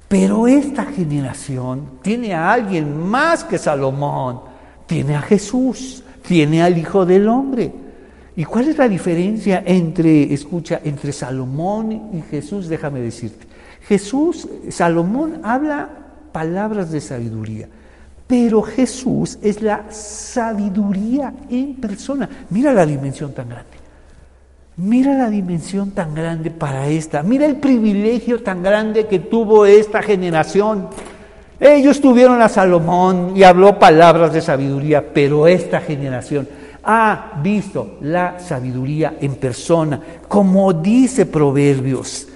Pero esta generación tiene a alguien más que Salomón, tiene a Jesús, tiene al Hijo del Hombre. ¿Y cuál es la diferencia entre, escucha, entre Salomón y Jesús? Déjame decirte. Jesús, Salomón habla palabras de sabiduría, pero Jesús es la sabiduría en persona. Mira la dimensión tan grande. Mira la dimensión tan grande para esta. Mira el privilegio tan grande que tuvo esta generación. Ellos tuvieron a Salomón y habló palabras de sabiduría, pero esta generación ha visto la sabiduría en persona, como dice Proverbios,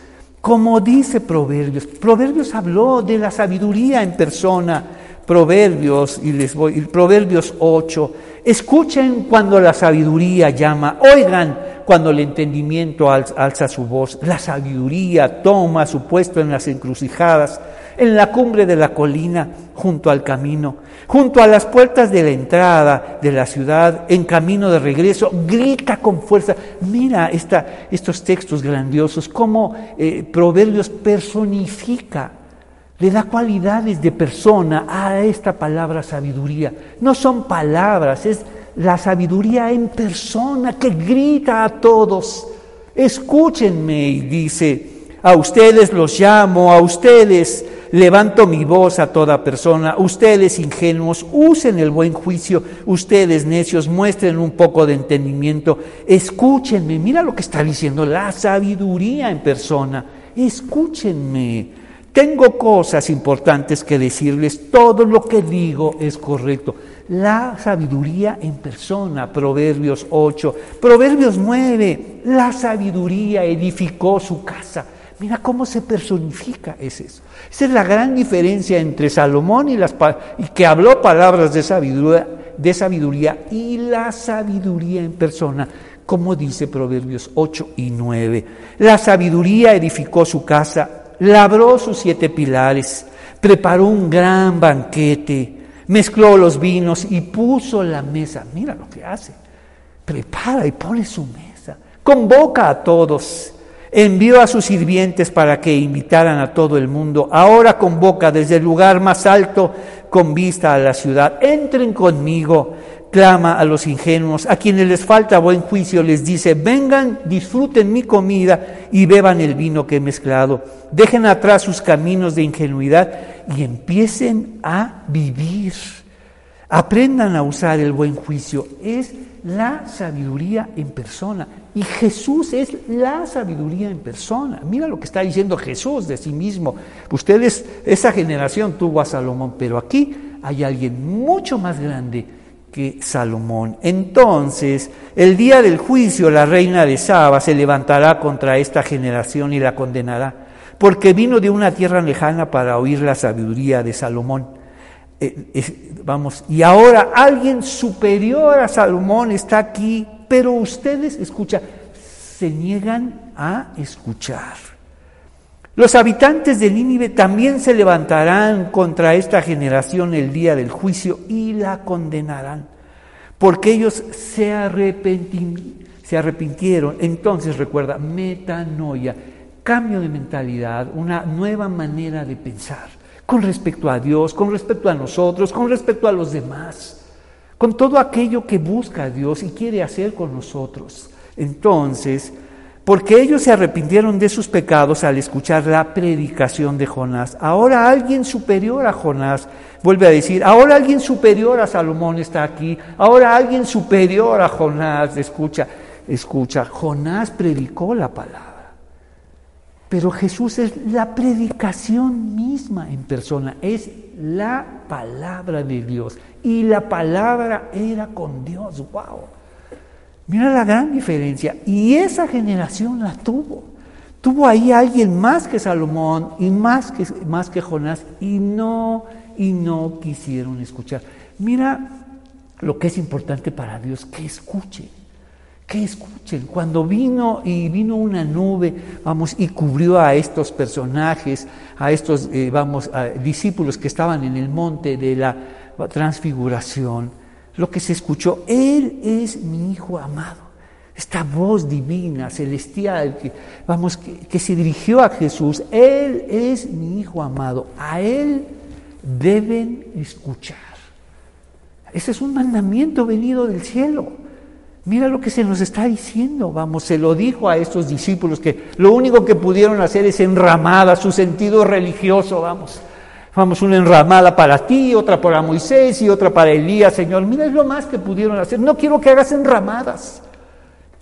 como dice Proverbios. Proverbios habló de la sabiduría en persona. Proverbios, y les voy, Proverbios 8, escuchen cuando la sabiduría llama, oigan cuando el entendimiento alza su voz, la sabiduría toma su puesto en las encrucijadas, en la cumbre de la colina, junto al camino, junto a las puertas de la entrada de la ciudad, en camino de regreso, grita con fuerza. Mira esta, estos textos grandiosos, cómo eh, Proverbios personifica, le da cualidades de persona a esta palabra sabiduría. No son palabras, es la sabiduría en persona que grita a todos. Escúchenme y dice, a ustedes los llamo, a ustedes levanto mi voz a toda persona. Ustedes ingenuos, usen el buen juicio. Ustedes necios, muestren un poco de entendimiento. Escúchenme. Mira lo que está diciendo la sabiduría en persona. Escúchenme. Tengo cosas importantes que decirles. Todo lo que digo es correcto. La sabiduría en persona, Proverbios 8, Proverbios 9, la sabiduría edificó su casa. Mira cómo se personifica es eso. Esa es la gran diferencia entre Salomón y, las, y que habló palabras de sabiduría, de sabiduría y la sabiduría en persona, como dice Proverbios 8 y 9. La sabiduría edificó su casa, labró sus siete pilares, preparó un gran banquete, mezcló los vinos y puso la mesa. Mira lo que hace. Prepara y pone su mesa. Convoca a todos envió a sus sirvientes para que invitaran a todo el mundo. Ahora convoca desde el lugar más alto con vista a la ciudad. Entren conmigo, clama a los ingenuos, a quienes les falta buen juicio, les dice, vengan, disfruten mi comida y beban el vino que he mezclado. Dejen atrás sus caminos de ingenuidad y empiecen a vivir. Aprendan a usar el buen juicio. Es la sabiduría en persona. Y Jesús es la sabiduría en persona. Mira lo que está diciendo Jesús de sí mismo. Ustedes, esa generación tuvo a Salomón, pero aquí hay alguien mucho más grande que Salomón. Entonces, el día del juicio, la reina de Saba se levantará contra esta generación y la condenará porque vino de una tierra lejana para oír la sabiduría de Salomón. Eh, vamos, y ahora alguien superior a Salomón está aquí, pero ustedes, escucha, se niegan a escuchar. Los habitantes de Nínive también se levantarán contra esta generación el día del juicio y la condenarán, porque ellos se, se arrepintieron. Entonces recuerda, metanoia, cambio de mentalidad, una nueva manera de pensar con respecto a Dios, con respecto a nosotros, con respecto a los demás, con todo aquello que busca Dios y quiere hacer con nosotros. Entonces, porque ellos se arrepintieron de sus pecados al escuchar la predicación de Jonás. Ahora alguien superior a Jonás, vuelve a decir, ahora alguien superior a Salomón está aquí, ahora alguien superior a Jonás, escucha, escucha, Jonás predicó la palabra. Pero Jesús es la predicación misma en persona, es la palabra de Dios. Y la palabra era con Dios, wow. Mira la gran diferencia. Y esa generación la tuvo. Tuvo ahí alguien más que Salomón y más que, más que Jonás y no, y no quisieron escuchar. Mira lo que es importante para Dios, que escuchen que escuchen. Cuando vino y vino una nube, vamos, y cubrió a estos personajes, a estos, eh, vamos, discípulos que estaban en el monte de la transfiguración, lo que se escuchó, Él es mi Hijo amado. Esta voz divina, celestial, que, vamos, que, que se dirigió a Jesús, Él es mi Hijo amado, a Él deben escuchar. Ese es un mandamiento venido del cielo. Mira lo que se nos está diciendo, vamos, se lo dijo a estos discípulos que lo único que pudieron hacer es enramada su sentido religioso, vamos. Vamos, una enramada para ti, otra para Moisés y otra para Elías, Señor. Mira, lo más que pudieron hacer. No quiero que hagas enramadas.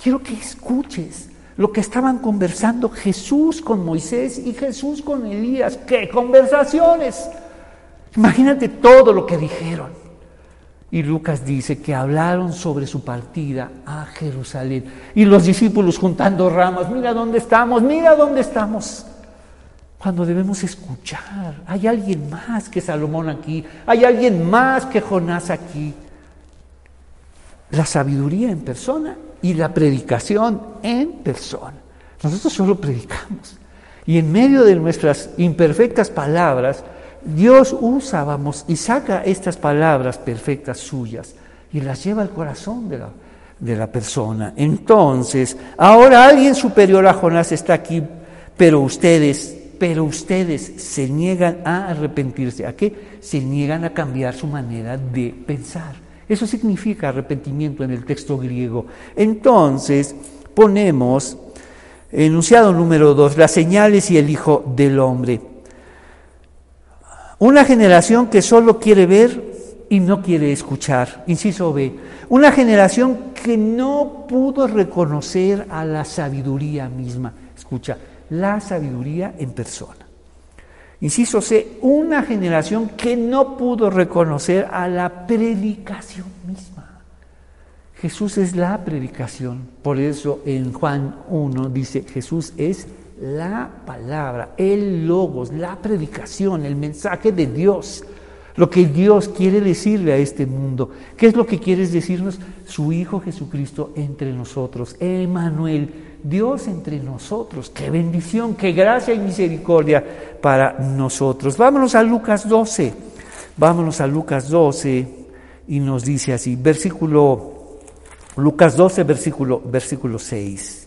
Quiero que escuches lo que estaban conversando Jesús con Moisés y Jesús con Elías. ¡Qué conversaciones! Imagínate todo lo que dijeron. Y Lucas dice que hablaron sobre su partida a Jerusalén. Y los discípulos juntando ramas, mira dónde estamos, mira dónde estamos. Cuando debemos escuchar, hay alguien más que Salomón aquí, hay alguien más que Jonás aquí. La sabiduría en persona y la predicación en persona. Nosotros solo predicamos. Y en medio de nuestras imperfectas palabras, Dios usa, vamos, y saca estas palabras perfectas suyas y las lleva al corazón de la, de la persona. Entonces, ahora alguien superior a Jonás está aquí, pero ustedes, pero ustedes se niegan a arrepentirse. ¿A qué? Se niegan a cambiar su manera de pensar. Eso significa arrepentimiento en el texto griego. Entonces, ponemos, enunciado número dos, las señales y el Hijo del Hombre. Una generación que solo quiere ver y no quiere escuchar. Inciso B. Una generación que no pudo reconocer a la sabiduría misma. Escucha, la sabiduría en persona. Inciso C. Una generación que no pudo reconocer a la predicación misma. Jesús es la predicación. Por eso en Juan 1 dice, Jesús es la palabra, el logos, la predicación, el mensaje de Dios, lo que Dios quiere decirle a este mundo. ¿Qué es lo que quiere decirnos? Su Hijo Jesucristo entre nosotros, Emanuel, Dios entre nosotros. Qué bendición, qué gracia y misericordia para nosotros. Vámonos a Lucas 12, vámonos a Lucas 12 y nos dice así, versículo, Lucas 12, versículo, versículo 6.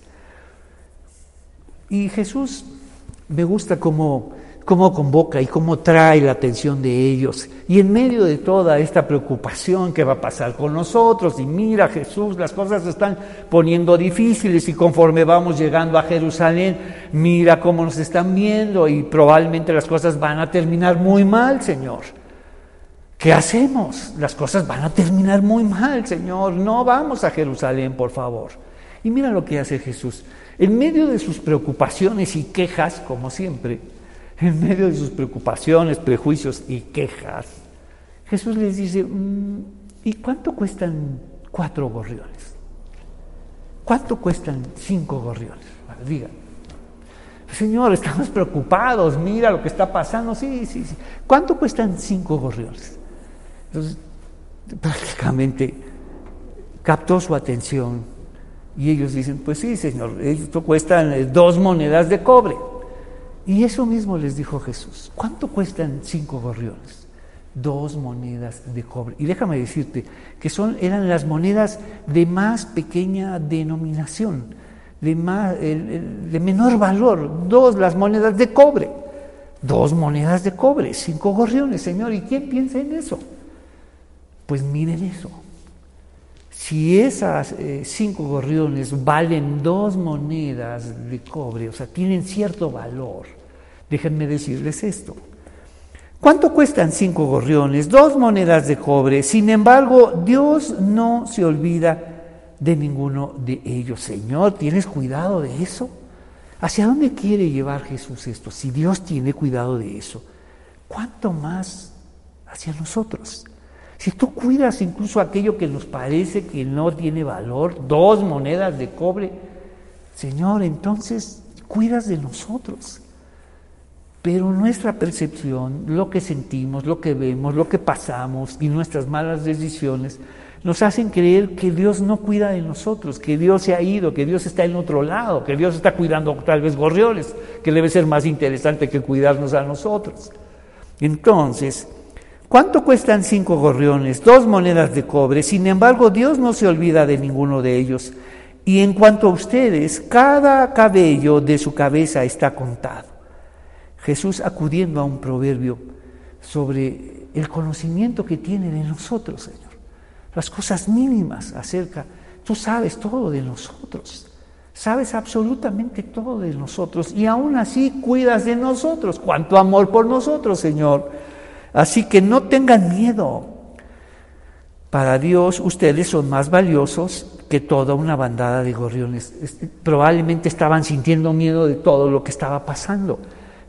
Y Jesús me gusta cómo, cómo convoca y cómo trae la atención de ellos. Y en medio de toda esta preocupación que va a pasar con nosotros, y mira Jesús, las cosas se están poniendo difíciles y conforme vamos llegando a Jerusalén, mira cómo nos están viendo y probablemente las cosas van a terminar muy mal, Señor. ¿Qué hacemos? Las cosas van a terminar muy mal, Señor. No vamos a Jerusalén, por favor. Y mira lo que hace Jesús. En medio de sus preocupaciones y quejas, como siempre, en medio de sus preocupaciones, prejuicios y quejas, Jesús les dice, mm, ¿y cuánto cuestan cuatro gorriones? ¿Cuánto cuestan cinco gorriones? Digan. Señor, estamos preocupados, mira lo que está pasando. Sí, sí, sí. ¿Cuánto cuestan cinco gorriones? Entonces, prácticamente captó su atención y ellos dicen, pues sí, Señor, esto cuesta dos monedas de cobre. Y eso mismo les dijo Jesús. ¿Cuánto cuestan cinco gorriones? Dos monedas de cobre. Y déjame decirte que son, eran las monedas de más pequeña denominación, de, más, de menor valor. Dos, las monedas de cobre. Dos monedas de cobre, cinco gorriones, Señor. ¿Y quién piensa en eso? Pues miren eso. Si esas eh, cinco gorriones valen dos monedas de cobre, o sea, tienen cierto valor, Déjenme decirles esto. ¿Cuánto cuestan cinco gorriones? Dos monedas de cobre. Sin embargo, Dios no se olvida de ninguno de ellos. Señor, ¿tienes cuidado de eso? ¿Hacia dónde quiere llevar Jesús esto? Si Dios tiene cuidado de eso, ¿cuánto más hacia nosotros? Si tú cuidas incluso aquello que nos parece que no tiene valor, dos monedas de cobre, Señor, entonces cuidas de nosotros. Pero nuestra percepción, lo que sentimos, lo que vemos, lo que pasamos y nuestras malas decisiones nos hacen creer que Dios no cuida de nosotros, que Dios se ha ido, que Dios está en otro lado, que Dios está cuidando tal vez gorriones, que debe ser más interesante que cuidarnos a nosotros. Entonces, ¿cuánto cuestan cinco gorriones? Dos monedas de cobre. Sin embargo, Dios no se olvida de ninguno de ellos. Y en cuanto a ustedes, cada cabello de su cabeza está contado. Jesús acudiendo a un proverbio sobre el conocimiento que tiene de nosotros, Señor. Las cosas mínimas acerca, tú sabes todo de nosotros, sabes absolutamente todo de nosotros y aún así cuidas de nosotros. Cuánto amor por nosotros, Señor. Así que no tengan miedo. Para Dios ustedes son más valiosos que toda una bandada de gorriones. Probablemente estaban sintiendo miedo de todo lo que estaba pasando.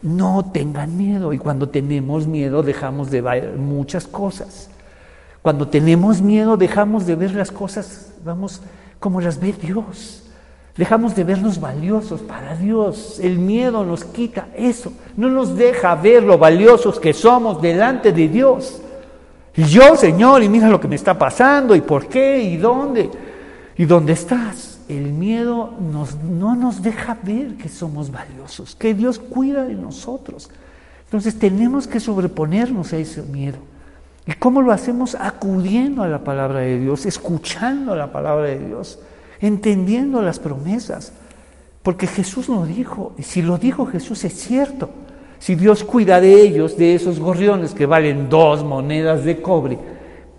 No tengan miedo y cuando tenemos miedo dejamos de ver muchas cosas. Cuando tenemos miedo dejamos de ver las cosas, vamos, como las ve Dios. Dejamos de vernos valiosos para Dios. El miedo nos quita eso. No nos deja ver lo valiosos que somos delante de Dios. Y yo, Señor, y mira lo que me está pasando, y por qué, y dónde, y dónde estás el miedo no nos deja ver que somos valiosos, que Dios cuida de nosotros. Entonces tenemos que sobreponernos a ese miedo. ¿Y cómo lo hacemos? Acudiendo a la palabra de Dios, escuchando la palabra de Dios, entendiendo las promesas. Porque Jesús lo dijo, y si lo dijo Jesús es cierto. Si Dios cuida de ellos, de esos gorriones que valen dos monedas de cobre,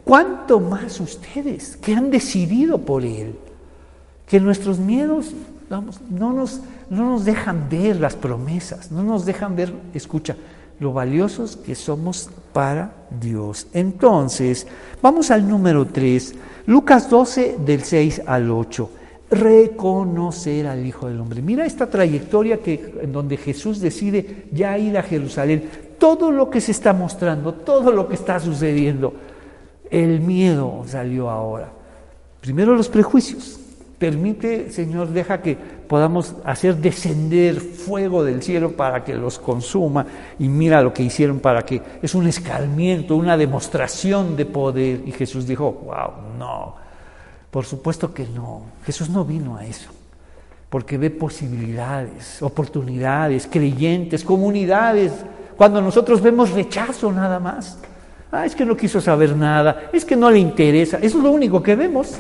¿cuánto más ustedes que han decidido por Él? que nuestros miedos vamos, no, nos, no nos dejan ver las promesas, no nos dejan ver, escucha, lo valiosos que somos para Dios. Entonces, vamos al número 3, Lucas 12 del 6 al 8. Reconocer al Hijo del Hombre. Mira esta trayectoria que, en donde Jesús decide ya ir a Jerusalén. Todo lo que se está mostrando, todo lo que está sucediendo, el miedo salió ahora. Primero los prejuicios, Permite, Señor, deja que podamos hacer descender fuego del cielo para que los consuma. Y mira lo que hicieron para que es un escarmiento, una demostración de poder. Y Jesús dijo, wow, no. Por supuesto que no. Jesús no vino a eso. Porque ve posibilidades, oportunidades, creyentes, comunidades. Cuando nosotros vemos rechazo nada más. Ah, es que no quiso saber nada, es que no le interesa. Eso es lo único que vemos.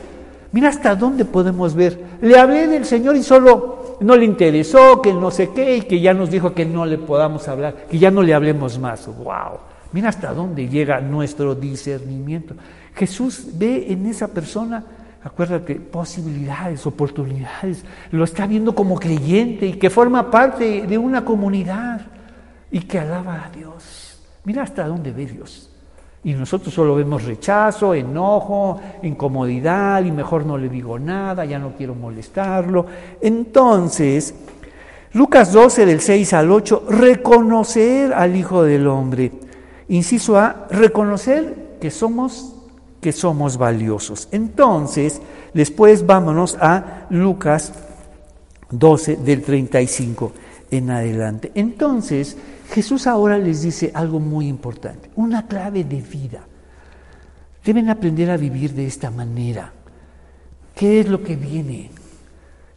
Mira hasta dónde podemos ver. Le hablé del Señor y solo no le interesó, que no sé qué, y que ya nos dijo que no le podamos hablar, que ya no le hablemos más. ¡Wow! Mira hasta dónde llega nuestro discernimiento. Jesús ve en esa persona, acuérdate, posibilidades, oportunidades. Lo está viendo como creyente y que forma parte de una comunidad y que alaba a Dios. Mira hasta dónde ve Dios. Y nosotros solo vemos rechazo, enojo, incomodidad y mejor no le digo nada, ya no quiero molestarlo. Entonces, Lucas 12 del 6 al 8, reconocer al Hijo del Hombre. Inciso A, reconocer que somos que somos valiosos. Entonces, después vámonos a Lucas 12 del 35. en adelante. Entonces, Jesús ahora les dice algo muy importante, una clave de vida. Deben aprender a vivir de esta manera. ¿Qué es lo que viene?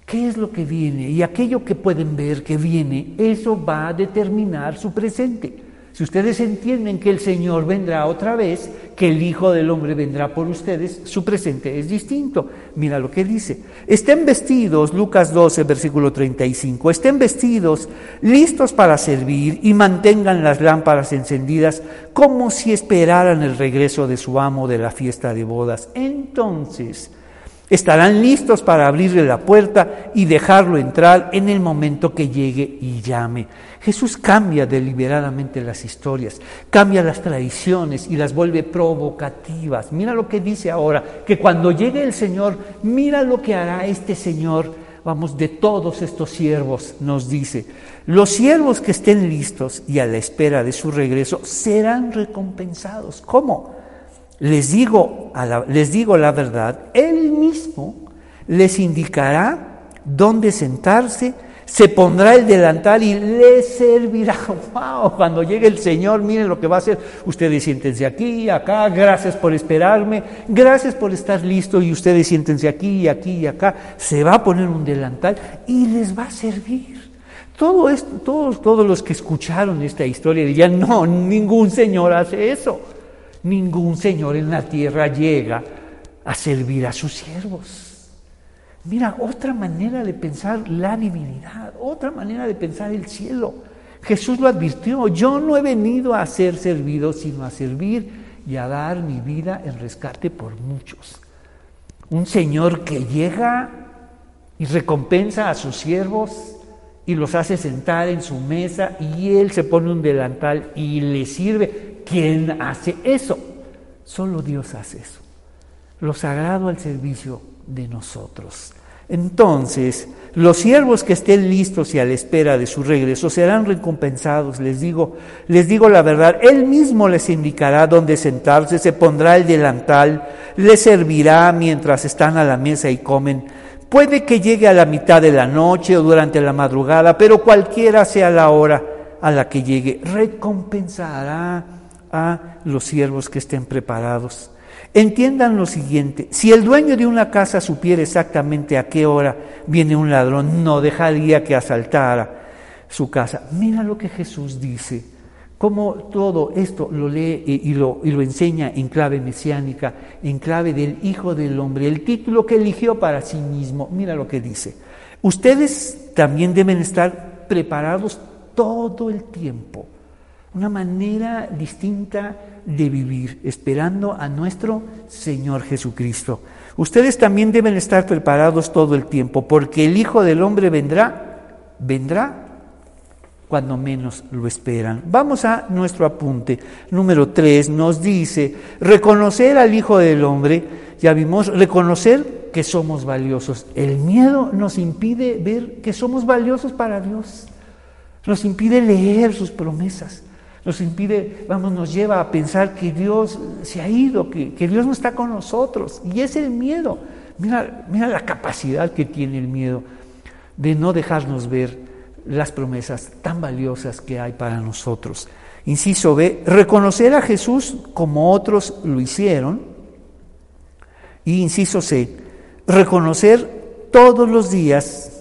¿Qué es lo que viene? Y aquello que pueden ver que viene, eso va a determinar su presente. Si ustedes entienden que el Señor vendrá otra vez, que el Hijo del Hombre vendrá por ustedes, su presente es distinto. Mira lo que dice. Estén vestidos, Lucas 12, versículo 35, estén vestidos, listos para servir y mantengan las lámparas encendidas como si esperaran el regreso de su amo de la fiesta de bodas. Entonces, Estarán listos para abrirle la puerta y dejarlo entrar en el momento que llegue y llame. Jesús cambia deliberadamente las historias, cambia las tradiciones y las vuelve provocativas. Mira lo que dice ahora, que cuando llegue el Señor, mira lo que hará este Señor, vamos, de todos estos siervos, nos dice. Los siervos que estén listos y a la espera de su regreso serán recompensados. ¿Cómo? Les digo, la, les digo la verdad, Él mismo les indicará dónde sentarse, se pondrá el delantal y les servirá. <laughs> ¡Wow! Cuando llegue el Señor, miren lo que va a hacer. Ustedes siéntense aquí, acá, gracias por esperarme, gracias por estar listo y ustedes siéntense aquí, aquí y acá. Se va a poner un delantal y les va a servir. Todo esto, todos, todos los que escucharon esta historia dirían, no, ningún Señor hace eso. Ningún Señor en la tierra llega a servir a sus siervos. Mira, otra manera de pensar la divinidad, otra manera de pensar el cielo. Jesús lo advirtió, yo no he venido a ser servido, sino a servir y a dar mi vida en rescate por muchos. Un Señor que llega y recompensa a sus siervos y los hace sentar en su mesa y él se pone un delantal y le sirve. ¿Quién hace eso? Solo Dios hace eso. Lo sagrado al servicio de nosotros. Entonces, los siervos que estén listos y a la espera de su regreso serán recompensados, les digo, les digo la verdad, él mismo les indicará dónde sentarse, se pondrá el delantal, les servirá mientras están a la mesa y comen. Puede que llegue a la mitad de la noche o durante la madrugada, pero cualquiera sea la hora a la que llegue, recompensará a los siervos que estén preparados. Entiendan lo siguiente, si el dueño de una casa supiera exactamente a qué hora viene un ladrón, no dejaría que asaltara su casa. Mira lo que Jesús dice, cómo todo esto lo lee y lo, y lo enseña en clave mesiánica, en clave del Hijo del Hombre, el título que eligió para sí mismo. Mira lo que dice. Ustedes también deben estar preparados todo el tiempo una manera distinta de vivir, esperando a nuestro Señor Jesucristo. Ustedes también deben estar preparados todo el tiempo, porque el Hijo del Hombre vendrá, vendrá cuando menos lo esperan. Vamos a nuestro apunte. Número tres nos dice, reconocer al Hijo del Hombre, ya vimos, reconocer que somos valiosos. El miedo nos impide ver que somos valiosos para Dios, nos impide leer sus promesas nos impide, vamos, nos lleva a pensar que Dios se ha ido, que, Dios no está con nosotros. Y es el miedo. Mira, mira la capacidad que tiene el miedo de no dejarnos ver las promesas tan valiosas que hay para nosotros. Inciso B, reconocer a Jesús como otros lo hicieron. Y inciso C, reconocer todos los días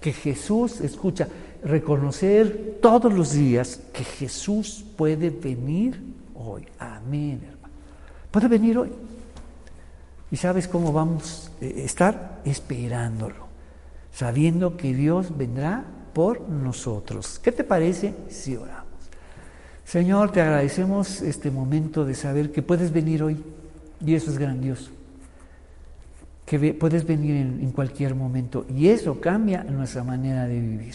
que Jesús, escucha, reconocer todos los días que Jesús puede venir hoy. Amén, hermano. Puede venir hoy. ¿Y sabes cómo vamos a estar? Esperándolo, sabiendo que Dios vendrá por nosotros. ¿Qué te parece si oramos? Señor, te agradecemos este momento de saber que puedes venir hoy y eso es grandioso. Que puedes venir en, en cualquier momento y eso cambia nuestra manera de vivir.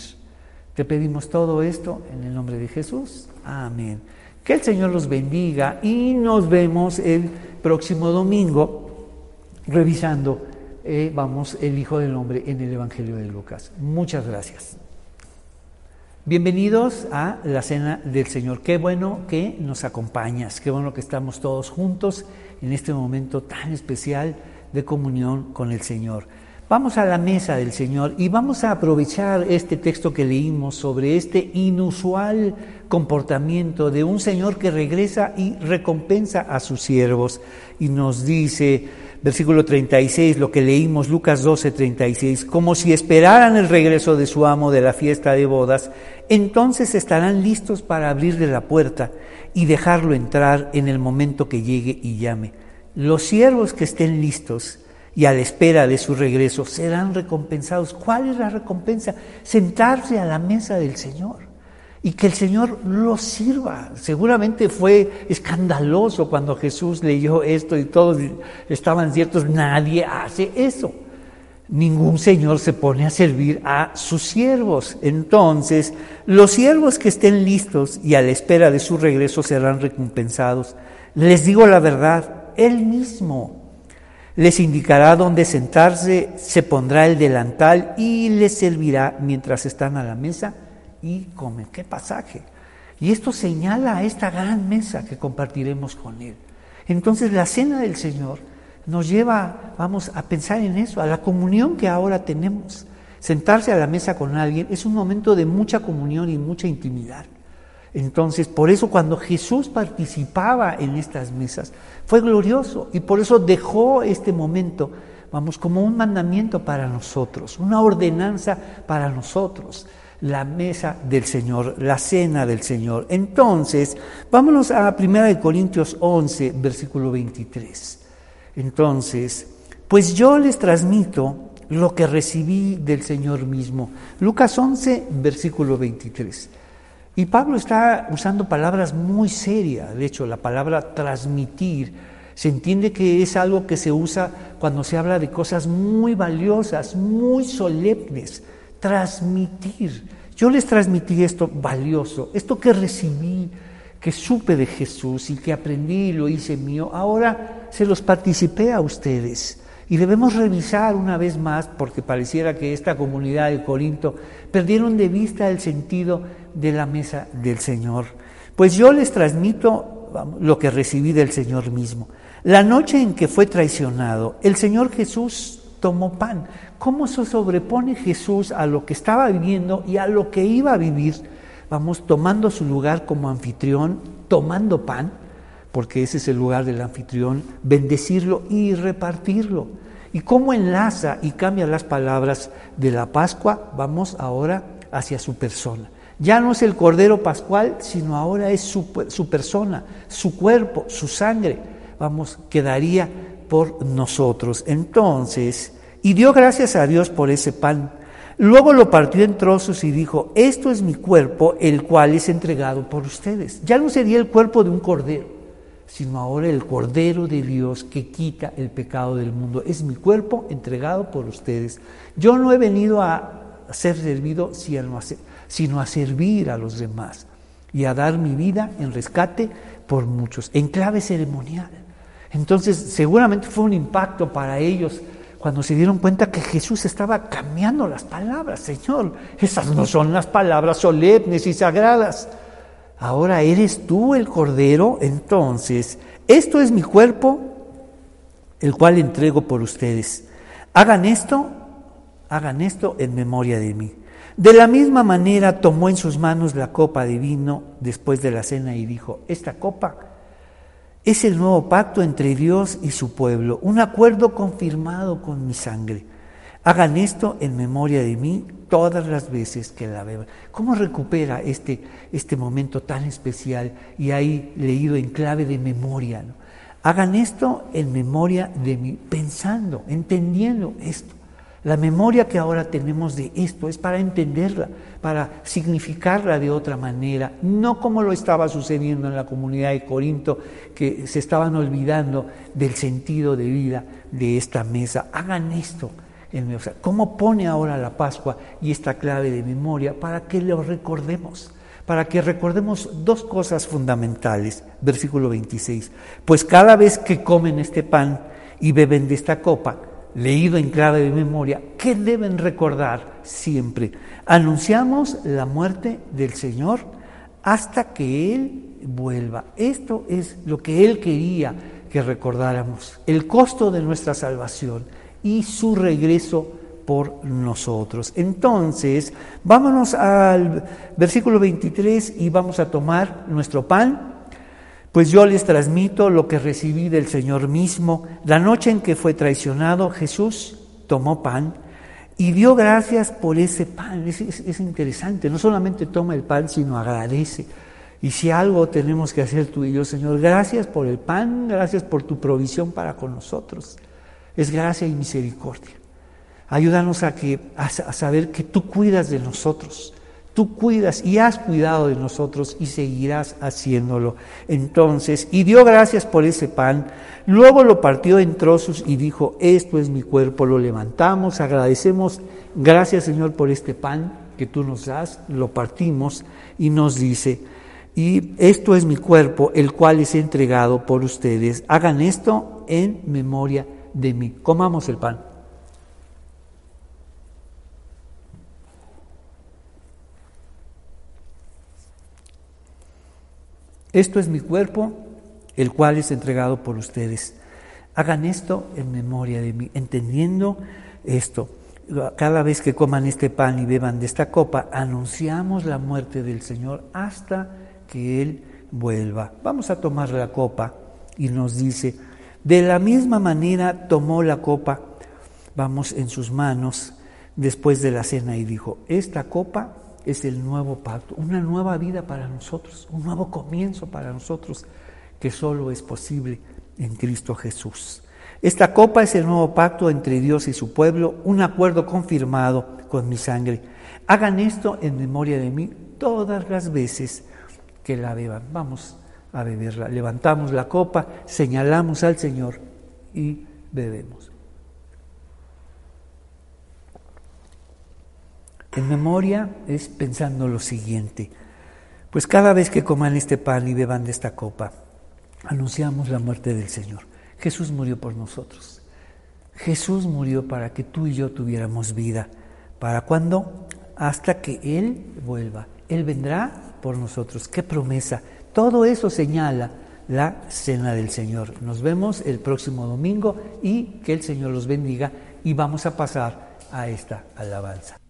Te pedimos todo esto en el nombre de Jesús. Amén. Que el Señor los bendiga y nos vemos el próximo domingo revisando, eh, vamos, el Hijo del Hombre en el Evangelio de Lucas. Muchas gracias. Bienvenidos a la Cena del Señor. Qué bueno que nos acompañas, qué bueno que estamos todos juntos en este momento tan especial de comunión con el Señor. Vamos a la mesa del Señor y vamos a aprovechar este texto que leímos sobre este inusual comportamiento de un Señor que regresa y recompensa a sus siervos. Y nos dice, versículo 36, lo que leímos, Lucas 12, 36, como si esperaran el regreso de su amo de la fiesta de bodas, entonces estarán listos para abrirle la puerta y dejarlo entrar en el momento que llegue y llame. Los siervos que estén listos, y a la espera de su regreso serán recompensados. ¿Cuál es la recompensa? Sentarse a la mesa del Señor y que el Señor los sirva. Seguramente fue escandaloso cuando Jesús leyó esto y todos estaban ciertos, nadie hace eso. Ningún Señor se pone a servir a sus siervos. Entonces, los siervos que estén listos y a la espera de su regreso serán recompensados. Les digo la verdad, Él mismo les indicará dónde sentarse, se pondrá el delantal y les servirá mientras están a la mesa y comen. ¿Qué pasaje? Y esto señala a esta gran mesa que compartiremos con Él. Entonces la cena del Señor nos lleva, vamos a pensar en eso, a la comunión que ahora tenemos. Sentarse a la mesa con alguien es un momento de mucha comunión y mucha intimidad. Entonces, por eso cuando Jesús participaba en estas mesas, fue glorioso y por eso dejó este momento, vamos, como un mandamiento para nosotros, una ordenanza para nosotros, la mesa del Señor, la cena del Señor. Entonces, vámonos a 1 Corintios 11, versículo 23. Entonces, pues yo les transmito lo que recibí del Señor mismo. Lucas 11, versículo 23. Y Pablo está usando palabras muy serias, de hecho la palabra transmitir se entiende que es algo que se usa cuando se habla de cosas muy valiosas, muy solemnes, transmitir. Yo les transmití esto valioso, esto que recibí, que supe de Jesús y que aprendí y lo hice mío, ahora se los participé a ustedes. Y debemos revisar una vez más, porque pareciera que esta comunidad de Corinto perdieron de vista el sentido de la mesa del Señor. Pues yo les transmito lo que recibí del Señor mismo. La noche en que fue traicionado, el Señor Jesús tomó pan. ¿Cómo se sobrepone Jesús a lo que estaba viviendo y a lo que iba a vivir? Vamos, tomando su lugar como anfitrión, tomando pan porque ese es el lugar del anfitrión, bendecirlo y repartirlo. ¿Y cómo enlaza y cambia las palabras de la Pascua? Vamos ahora hacia su persona. Ya no es el Cordero Pascual, sino ahora es su, persona, su cuerpo, su sangre. Vamos, quedaría por nosotros. Entonces, y dio gracias a Dios por ese pan. Luego lo partió en trozos y dijo, esto es mi cuerpo, el cual es entregado por ustedes. Ya no sería el cuerpo de un cordero sino ahora el Cordero de Dios que quita el pecado del mundo. Es mi cuerpo entregado por ustedes. Yo no he venido a ser servido sino a servir a los demás y a dar mi vida en rescate por muchos, en clave ceremonial. Entonces, seguramente fue un impacto para ellos cuando se dieron cuenta que Jesús estaba cambiando las palabras. Señor, esas no son las palabras solemnes y sagradas ahora eres tú el Cordero, entonces, esto es mi cuerpo, el cual entrego por ustedes. Hagan esto, hagan esto en memoria de mí. De la misma manera tomó en sus manos la copa de vino después de la cena y dijo, esta copa es el nuevo pacto entre Dios y su pueblo, un acuerdo confirmado con mi sangre. Hagan esto en memoria de mí todas las veces que la beban. ¿Cómo recupera este, este momento tan especial y ahí leído en clave de memoria? Hagan esto en memoria de mí, pensando, entendiendo esto. La memoria que ahora tenemos de esto es para entenderla, para significarla de otra manera, no como lo estaba sucediendo en la comunidad de Corinto, que se estaban olvidando del sentido de vida de esta mesa. Hagan esto ¿Cómo pone ahora la Pascua y esta clave de memoria para que lo recordemos? Para que recordemos dos cosas fundamentales. Versículo 26. Pues cada vez que comen este pan y beben de esta copa, leído en clave de memoria, ¿qué deben recordar siempre? Anunciamos la muerte del Señor hasta que Él vuelva. Esto es lo que Él quería que recordáramos. El costo de nuestra salvación y su regreso por nosotros. Entonces, vámonos al versículo 23 y vamos a tomar nuestro pan. Pues yo les transmito lo que recibí del Señor mismo. La noche en que fue traicionado, Jesús tomó pan y dio gracias por ese pan. Es, es, interesante, no solamente toma el pan, sino agradece. Y si algo tenemos que hacer tú y yo, Señor, gracias por el pan, gracias por tu provisión para con nosotros. Es gracia y misericordia. Ayúdanos a, que, a, saber que tú cuidas de nosotros. Tú cuidas y has cuidado de nosotros y seguirás haciéndolo. Entonces, y dio gracias por ese pan, luego lo partió en trozos y dijo, esto es mi cuerpo, lo levantamos, agradecemos, gracias Señor por este pan que tú nos das, lo partimos y nos dice, y esto es mi cuerpo, el cual es entregado por ustedes, hagan esto en memoria de mí, comamos el pan. Esto es mi cuerpo, el cual es entregado por ustedes. Hagan esto en memoria de mí, entendiendo esto. Cada vez que coman este pan y beban de esta copa, anunciamos la muerte del Señor hasta que Él vuelva. Vamos a tomar la copa y nos dice, de la misma manera tomó la copa, vamos en sus manos después de la cena y dijo, esta copa es el nuevo pacto, una nueva vida para nosotros, un nuevo comienzo para nosotros que solo es posible en Cristo Jesús. Esta copa es el nuevo pacto entre Dios y su pueblo, un acuerdo confirmado con mi sangre. Hagan esto en memoria de mí todas las veces que la beban. Vamos a beberla. Levantamos la copa, señalamos al Señor y bebemos. En memoria es pensando lo siguiente, pues cada vez que coman este pan y beban de esta copa, anunciamos la muerte del Señor. Jesús murió por nosotros. Jesús murió para que tú y yo tuviéramos vida. ¿Para cuándo? Hasta que Él vuelva. Él vendrá por nosotros. ¡Qué promesa! Todo eso señala la cena del Señor. Nos vemos el próximo domingo y que el Señor los bendiga y vamos a pasar a esta alabanza.